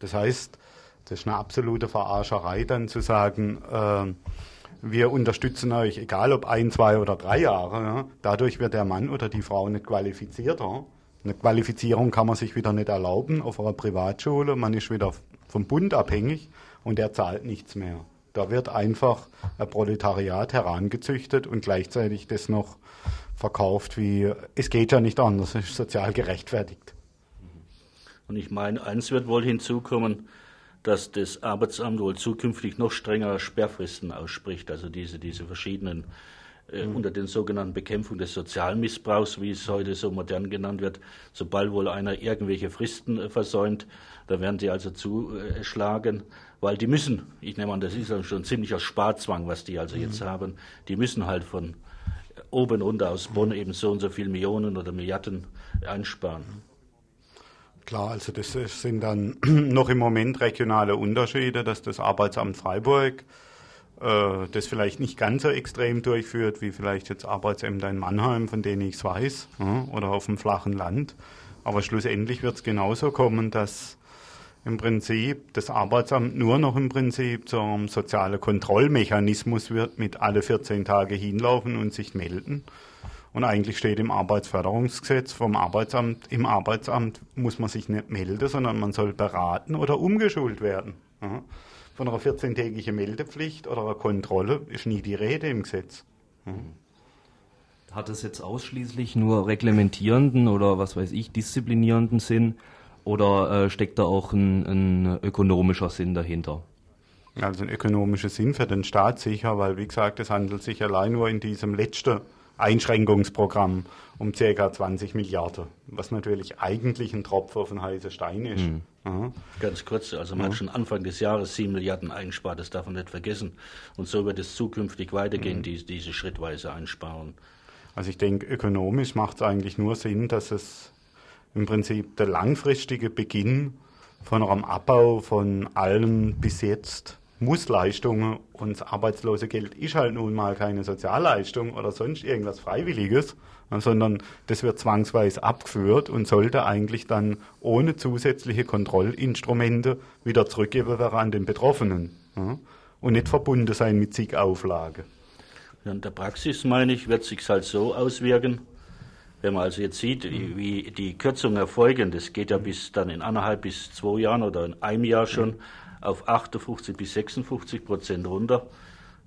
Das heißt, das ist eine absolute Verarscherei, dann zu sagen, äh, wir unterstützen euch, egal ob ein, zwei oder drei Jahre. Ja, dadurch wird der Mann oder die Frau nicht qualifizierter. Eine Qualifizierung kann man sich wieder nicht erlauben auf einer Privatschule. Man ist wieder vom Bund abhängig und er zahlt nichts mehr. Da wird einfach ein Proletariat herangezüchtet und gleichzeitig das noch verkauft wie, es geht ja nicht anders, es ist sozial gerechtfertigt. Und ich meine, eins wird wohl hinzukommen, dass das Arbeitsamt wohl zukünftig noch strenger Sperrfristen ausspricht, also diese, diese verschiedenen äh, mhm. unter den sogenannten Bekämpfung des Sozialmissbrauchs, wie es heute so modern genannt wird. Sobald wohl einer irgendwelche Fristen äh, versäumt, da werden sie also zuschlagen weil die müssen, ich nehme an, das ist ja schon ein ziemlicher Sparzwang, was die also mhm. jetzt haben, die müssen halt von oben runter aus Bonn eben so und so viele Millionen oder Milliarden einsparen. Klar, also das sind dann noch im Moment regionale Unterschiede, dass das Arbeitsamt Freiburg äh, das vielleicht nicht ganz so extrem durchführt, wie vielleicht jetzt Arbeitsämter in Mannheim, von denen ich es weiß, ja, oder auf dem flachen Land. Aber schlussendlich wird es genauso kommen, dass im Prinzip das Arbeitsamt nur noch im Prinzip zum sozialen Kontrollmechanismus wird, mit alle 14 Tage hinlaufen und sich melden. Und eigentlich steht im Arbeitsförderungsgesetz vom Arbeitsamt, im Arbeitsamt muss man sich nicht melden, sondern man soll beraten oder umgeschult werden. Von einer 14-tägigen Meldepflicht oder einer Kontrolle ist nie die Rede im Gesetz. Hat es jetzt ausschließlich nur reglementierenden oder was weiß ich, disziplinierenden Sinn? Oder äh, steckt da auch ein, ein ökonomischer Sinn dahinter? Also ein ökonomischer Sinn für den Staat sicher, weil wie gesagt, es handelt sich allein nur in diesem letzten Einschränkungsprogramm um ca. 20 Milliarden, was natürlich eigentlich ein Tropfen auf den heißen Stein ist. Mhm. Ganz kurz, also man mhm. hat schon Anfang des Jahres 7 Milliarden eingespart, das darf man nicht vergessen. Und so wird es zukünftig weitergehen, mhm. die, diese schrittweise Einsparen. Also ich denke, ökonomisch macht es eigentlich nur Sinn, dass es im Prinzip der langfristige Beginn von einem Abbau von allen bis jetzt Mussleistungen und das Arbeitslosegeld ist halt nun mal keine Sozialleistung oder sonst irgendwas Freiwilliges, sondern das wird zwangsweise abgeführt und sollte eigentlich dann ohne zusätzliche Kontrollinstrumente wieder zurückgeben werden an den Betroffenen und nicht verbunden sein mit zig Auflagen. in der Praxis, meine ich, wird sich halt so auswirken, wenn man also jetzt sieht, wie die Kürzungen erfolgen, das geht ja bis dann in anderthalb bis zwei Jahren oder in einem Jahr schon auf 58 bis 56 Prozent runter.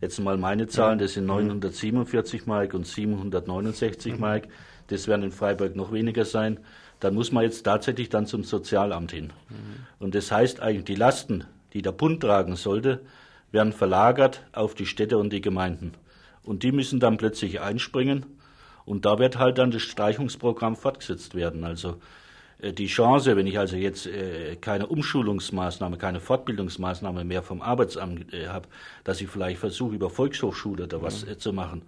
Jetzt mal meine Zahlen, das sind 947 Mark und 769 Mark. Das werden in Freiburg noch weniger sein. Dann muss man jetzt tatsächlich dann zum Sozialamt hin. Und das heißt eigentlich, die Lasten, die der Bund tragen sollte, werden verlagert auf die Städte und die Gemeinden. Und die müssen dann plötzlich einspringen. Und da wird halt dann das Streichungsprogramm fortgesetzt werden. Also die Chance, wenn ich also jetzt äh, keine Umschulungsmaßnahme, keine Fortbildungsmaßnahme mehr vom Arbeitsamt äh, habe, dass ich vielleicht versuche, über Volkshochschule oder was mhm. zu machen,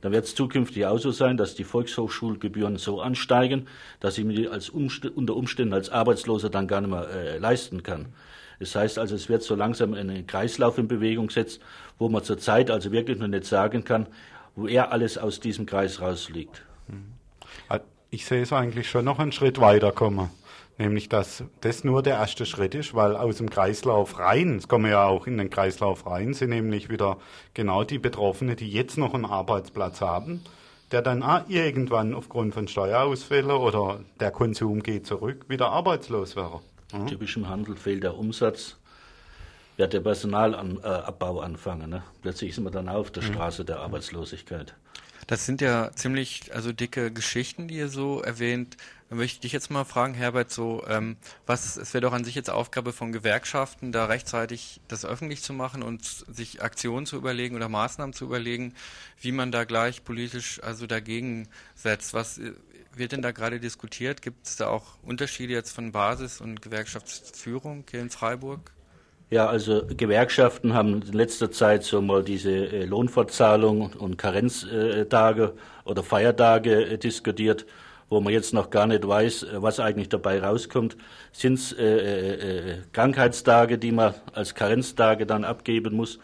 dann wird es zukünftig auch so sein, dass die Volkshochschulgebühren so ansteigen, dass ich mir die als Umst unter Umständen als Arbeitsloser dann gar nicht mehr äh, leisten kann. Das heißt also, es wird so langsam einen Kreislauf in Bewegung setzt, wo man zurzeit also wirklich noch nicht sagen kann, wo er alles aus diesem Kreis rausfliegt. Mhm ich sehe es eigentlich schon noch einen Schritt weiter kommen. Nämlich, dass das nur der erste Schritt ist, weil aus dem Kreislauf rein, es kommen ja auch in den Kreislauf rein, sind nämlich wieder genau die Betroffenen, die jetzt noch einen Arbeitsplatz haben, der dann irgendwann aufgrund von Steuerausfällen oder der Konsum geht zurück, wieder arbeitslos wäre. Mhm. Typisch im Handel fehlt der Umsatz, wird der Personalabbau anfangen. Ne? Plötzlich sind wir dann auf der Straße der Arbeitslosigkeit. Das sind ja ziemlich also dicke Geschichten, die ihr so erwähnt. Da möchte ich dich jetzt mal fragen, Herbert, so ähm, was es wäre doch an sich jetzt Aufgabe von Gewerkschaften, da rechtzeitig das öffentlich zu machen und sich Aktionen zu überlegen oder Maßnahmen zu überlegen, wie man da gleich politisch also dagegen setzt. Was äh, wird denn da gerade diskutiert? Gibt es da auch Unterschiede jetzt von Basis und Gewerkschaftsführung hier in Freiburg? Ja, also Gewerkschaften haben in letzter Zeit so mal diese äh, Lohnfortzahlung und Karenztage oder Feiertage äh, diskutiert, wo man jetzt noch gar nicht weiß, äh, was eigentlich dabei rauskommt. Sind es äh, Krankheitstage, die man als Karenztage dann abgeben muss?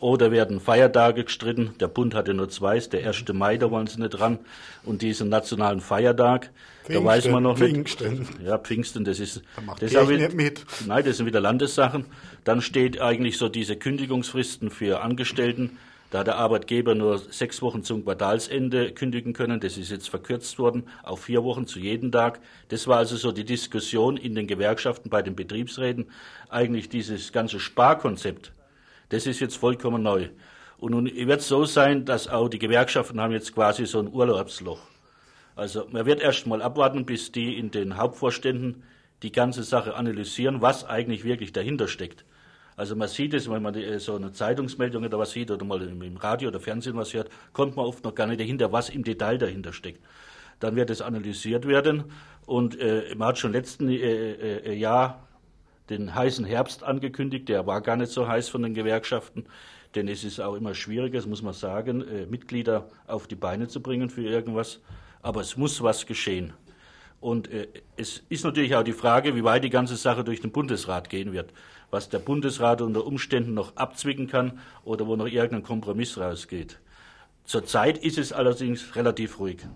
Oder werden Feiertage gestritten? Der Bund hatte nur zwei, der 1. Mai, da wollen sie nicht dran. Und diesen nationalen Feiertag, Pfingsten, da weiß man noch Pfingsten. nicht. Ja, Pfingsten, das ist, da macht das ist nicht mit. Nein, das sind wieder Landessachen. Dann steht eigentlich so diese Kündigungsfristen für Angestellten. Da hat der Arbeitgeber nur sechs Wochen zum Quartalsende kündigen können. Das ist jetzt verkürzt worden auf vier Wochen zu jedem Tag. Das war also so die Diskussion in den Gewerkschaften bei den Betriebsräten. Eigentlich dieses ganze Sparkonzept das ist jetzt vollkommen neu. Und nun wird es so sein, dass auch die Gewerkschaften haben jetzt quasi so ein Urlaubsloch. Also man wird erst mal abwarten, bis die in den Hauptvorständen die ganze Sache analysieren, was eigentlich wirklich dahinter steckt. Also man sieht es, wenn man so eine Zeitungsmeldung oder was sieht oder mal im Radio oder Fernsehen was hört, kommt man oft noch gar nicht dahinter, was im Detail dahinter steckt. Dann wird es analysiert werden und äh, man hat schon letzten äh, äh, Jahr den heißen Herbst angekündigt. Der war gar nicht so heiß von den Gewerkschaften, denn es ist auch immer schwieriger, das muss man sagen, äh, Mitglieder auf die Beine zu bringen für irgendwas. Aber es muss was geschehen. Und äh, es ist natürlich auch die Frage, wie weit die ganze Sache durch den Bundesrat gehen wird. Was der Bundesrat unter Umständen noch abzwicken kann oder wo noch irgendein Kompromiss rausgeht. Zurzeit ist es allerdings relativ ruhig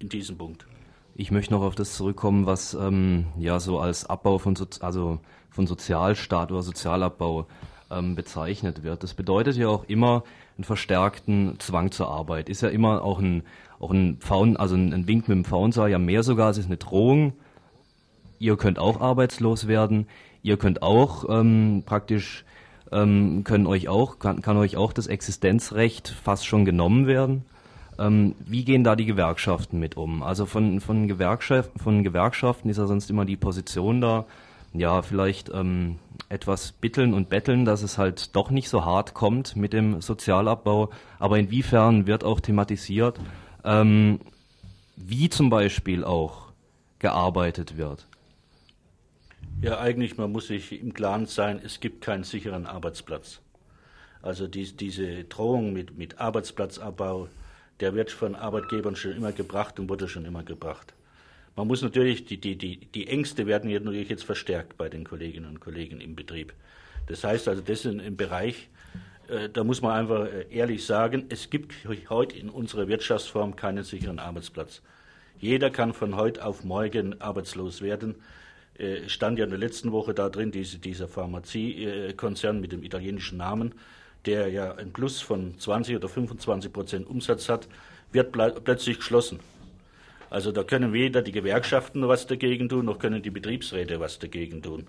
in diesem Punkt. Ich möchte noch auf das zurückkommen, was ähm, ja so als Abbau von, so also von Sozialstaat oder Sozialabbau ähm, bezeichnet wird. Das bedeutet ja auch immer einen verstärkten Zwang zur Arbeit. Ist ja immer auch ein, auch ein Faun, also ein, ein Wink mit dem Faunsaal, ja mehr sogar, es ist eine Drohung. Ihr könnt auch arbeitslos werden. Ihr könnt auch ähm, praktisch ähm, können euch auch kann, kann euch auch das Existenzrecht fast schon genommen werden. Ähm, wie gehen da die Gewerkschaften mit um? Also von, von, Gewerkschaft, von Gewerkschaften ist ja sonst immer die Position da, ja, vielleicht ähm, etwas bitteln und betteln, dass es halt doch nicht so hart kommt mit dem Sozialabbau. Aber inwiefern wird auch thematisiert, ähm, wie zum Beispiel auch gearbeitet wird? Ja, eigentlich, man muss sich im Klaren sein, es gibt keinen sicheren Arbeitsplatz. Also die, diese Drohung mit, mit Arbeitsplatzabbau, der wird von Arbeitgebern schon immer gebracht und wurde schon immer gebracht. Man muss natürlich, die, die, die, die Ängste werden jetzt natürlich jetzt verstärkt bei den Kolleginnen und Kollegen im Betrieb. Das heißt also, das ist im Bereich, äh, da muss man einfach äh, ehrlich sagen, es gibt heute in unserer Wirtschaftsform keinen sicheren Arbeitsplatz. Jeder kann von heute auf morgen arbeitslos werden. Äh, stand ja in der letzten Woche da drin, diese, dieser Pharmaziekonzern mit dem italienischen Namen, der ja ein Plus von 20 oder 25 Prozent Umsatz hat, wird plötzlich geschlossen. Also da können weder die Gewerkschaften was dagegen tun, noch können die Betriebsräte was dagegen tun.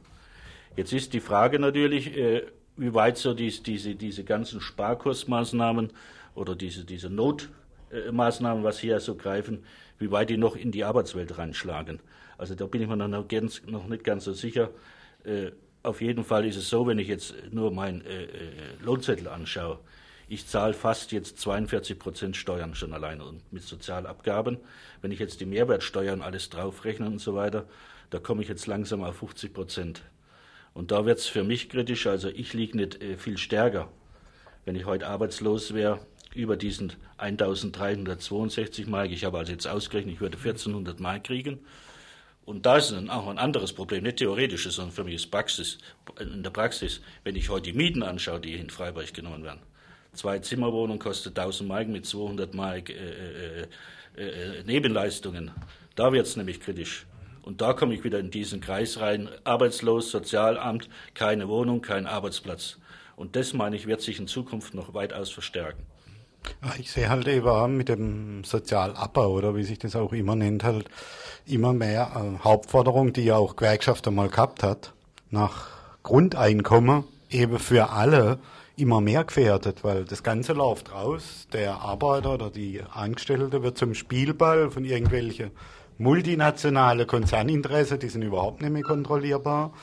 Jetzt ist die Frage natürlich, äh, wie weit so dies, diese, diese ganzen Sparkursmaßnahmen oder diese, diese Notmaßnahmen, was hier so greifen, wie weit die noch in die Arbeitswelt reinschlagen. Also da bin ich mir noch, ganz, noch nicht ganz so sicher. Äh, auf jeden Fall ist es so, wenn ich jetzt nur meinen äh, äh, Lohnzettel anschaue, ich zahle fast jetzt 42 Prozent Steuern schon alleine und mit Sozialabgaben. Wenn ich jetzt die Mehrwertsteuern alles draufrechne und so weiter, da komme ich jetzt langsam auf 50 Prozent. Und da wird es für mich kritisch. Also ich liege nicht äh, viel stärker, wenn ich heute arbeitslos wäre, über diesen 1362 Mark. Ich habe also jetzt ausgerechnet, ich würde 1400 Mark kriegen. Und da ist dann auch ein anderes Problem, nicht theoretisches, sondern für mich ist Praxis, in der Praxis. Wenn ich heute die Mieten anschaue, die in Freiburg genommen werden. Zwei Zimmerwohnungen kostet 1000 Mark mit 200 Mark äh, äh, äh, Nebenleistungen. Da wird es nämlich kritisch. Und da komme ich wieder in diesen Kreis rein. Arbeitslos, Sozialamt, keine Wohnung, kein Arbeitsplatz. Und das, meine ich, wird sich in Zukunft noch weitaus verstärken. Ich sehe halt eben mit dem Sozialabbau oder wie sich das auch immer nennt, halt immer mehr äh, Hauptforderung, die ja auch Gewerkschaft einmal gehabt hat, nach Grundeinkommen eben für alle immer mehr gefährdet, weil das Ganze läuft raus. Der Arbeiter oder die Angestellte wird zum Spielball von irgendwelchen multinationale Konzerninteresse, die sind überhaupt nicht mehr kontrollierbar.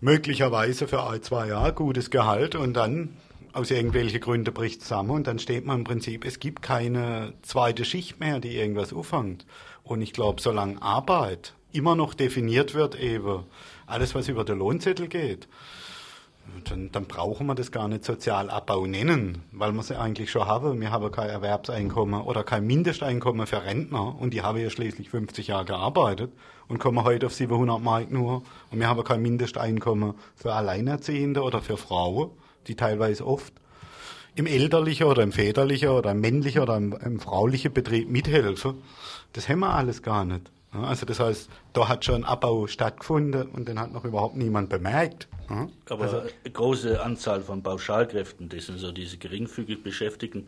Möglicherweise für ein, zwei Jahre gutes Gehalt und dann aus irgendwelchen Gründen bricht zusammen und dann steht man im Prinzip, es gibt keine zweite Schicht mehr, die irgendwas auffängt. Und ich glaube, solange Arbeit immer noch definiert wird, eben alles, was über den Lohnzettel geht, dann, dann brauchen wir das gar nicht Sozialabbau nennen, weil wir sie eigentlich schon haben. Wir haben kein Erwerbseinkommen oder kein Mindesteinkommen für Rentner und die haben ja schließlich 50 Jahre gearbeitet und kommen heute auf 700 Mark nur und wir haben kein Mindesteinkommen für Alleinerziehende oder für Frauen, die teilweise oft im elterlichen oder im väterlichen oder im männlichen oder im, im fraulichen Betrieb mithelfen. Das haben wir alles gar nicht. Also das heißt, da hat schon ein Abbau stattgefunden und den hat noch überhaupt niemand bemerkt. Aber also, eine große Anzahl von Pauschalkräften, das sind so diese geringfügig Beschäftigten,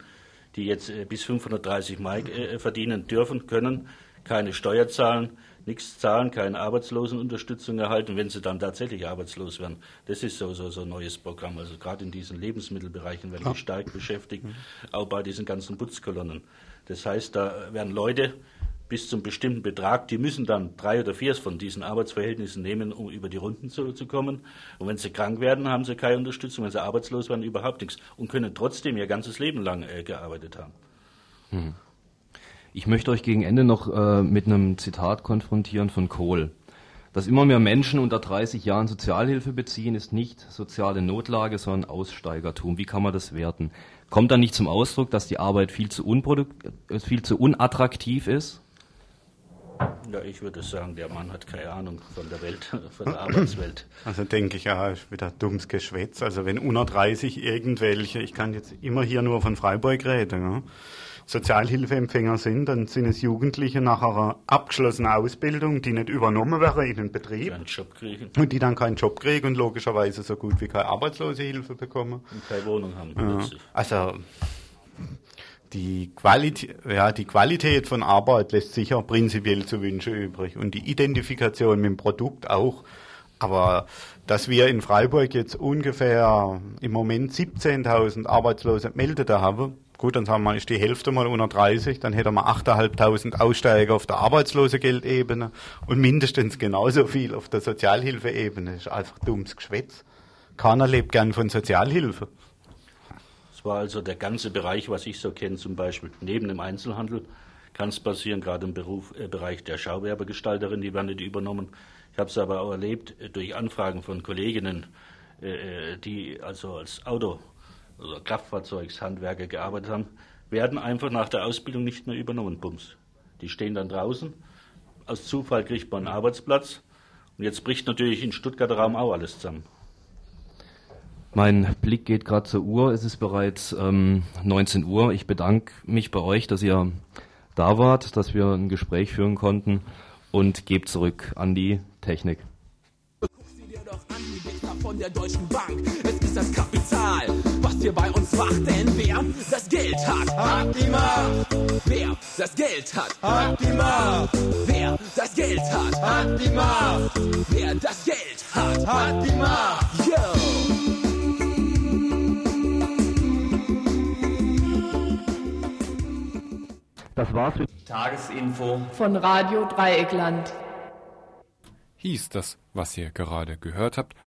die jetzt äh, bis 530 Mark äh, verdienen dürfen, können, keine Steuer zahlen, nichts zahlen, keine Arbeitslosenunterstützung erhalten, wenn sie dann tatsächlich arbeitslos werden. Das ist so, so, so ein neues Programm. Also gerade in diesen Lebensmittelbereichen werden die stark beschäftigt, mhm. auch bei diesen ganzen Putzkolonnen. Das heißt, da werden Leute bis zum bestimmten Betrag, die müssen dann drei oder vier von diesen Arbeitsverhältnissen nehmen, um über die Runden zu, zu kommen. Und wenn sie krank werden, haben sie keine Unterstützung. Wenn sie arbeitslos werden, überhaupt nichts. Und können trotzdem ihr ganzes Leben lang äh, gearbeitet haben. Hm. Ich möchte euch gegen Ende noch äh, mit einem Zitat konfrontieren von Kohl. Dass immer mehr Menschen unter 30 Jahren Sozialhilfe beziehen, ist nicht soziale Notlage, sondern Aussteigertum. Wie kann man das werten? Kommt dann nicht zum Ausdruck, dass die Arbeit viel zu, äh, viel zu unattraktiv ist? Ja, ich würde sagen, der Mann hat keine Ahnung von der Welt, von der Arbeitswelt. Also denke ich, ja, ist wieder dummes Geschwätz. Also wenn unter 30 irgendwelche, ich kann jetzt immer hier nur von Freiburg reden, ja, Sozialhilfeempfänger sind, dann sind es Jugendliche nach einer abgeschlossenen Ausbildung, die nicht übernommen werden in den Betrieb. Die einen Job kriegen. Und die dann keinen Job kriegen und logischerweise so gut wie keine Arbeitslosehilfe bekommen. Und keine Wohnung haben. Ja. Also die Qualität, ja, die Qualität von Arbeit lässt sicher prinzipiell zu wünschen übrig und die Identifikation mit dem Produkt auch. Aber dass wir in Freiburg jetzt ungefähr im Moment 17.000 Arbeitslose Meldete haben, gut, dann sagen wir, ist die Hälfte mal unter 30, dann hätten wir 8.500 Aussteiger auf der Arbeitslosegeldebene und mindestens genauso viel auf der Sozialhilfeebene. Das ist einfach dummes Geschwätz. Keiner lebt gern von Sozialhilfe. Es war also der ganze Bereich, was ich so kenne, zum Beispiel neben dem Einzelhandel kann es passieren, gerade im Beruf, äh, Bereich der Schauwerbegestalterin, die werden nicht übernommen. Ich habe es aber auch erlebt äh, durch Anfragen von Kolleginnen, äh, äh, die also als Auto- oder Kraftfahrzeugshandwerker gearbeitet haben, werden einfach nach der Ausbildung nicht mehr übernommen, Bums. Die stehen dann draußen. Aus Zufall kriegt man einen Arbeitsplatz. Und jetzt bricht natürlich in Stuttgarter Raum auch alles zusammen. Mein Blick geht gerade zur Uhr. Es ist bereits ähm, 19 Uhr. Ich bedanke mich bei euch, dass ihr da wart, dass wir ein Gespräch führen konnten und gebe zurück an die Technik. Von der Deutschen Bank. Es ist das Kapital, was hier bei uns macht. Denn wer das Geld hat, hat die Macht. Wer das Geld hat, hat die Macht. Wer das Geld hat, hat die Macht. Wer das Geld hat, hat die Macht. Yo. Das war's mit Tagesinfo von Radio Dreieckland. Hieß das, was ihr gerade gehört habt,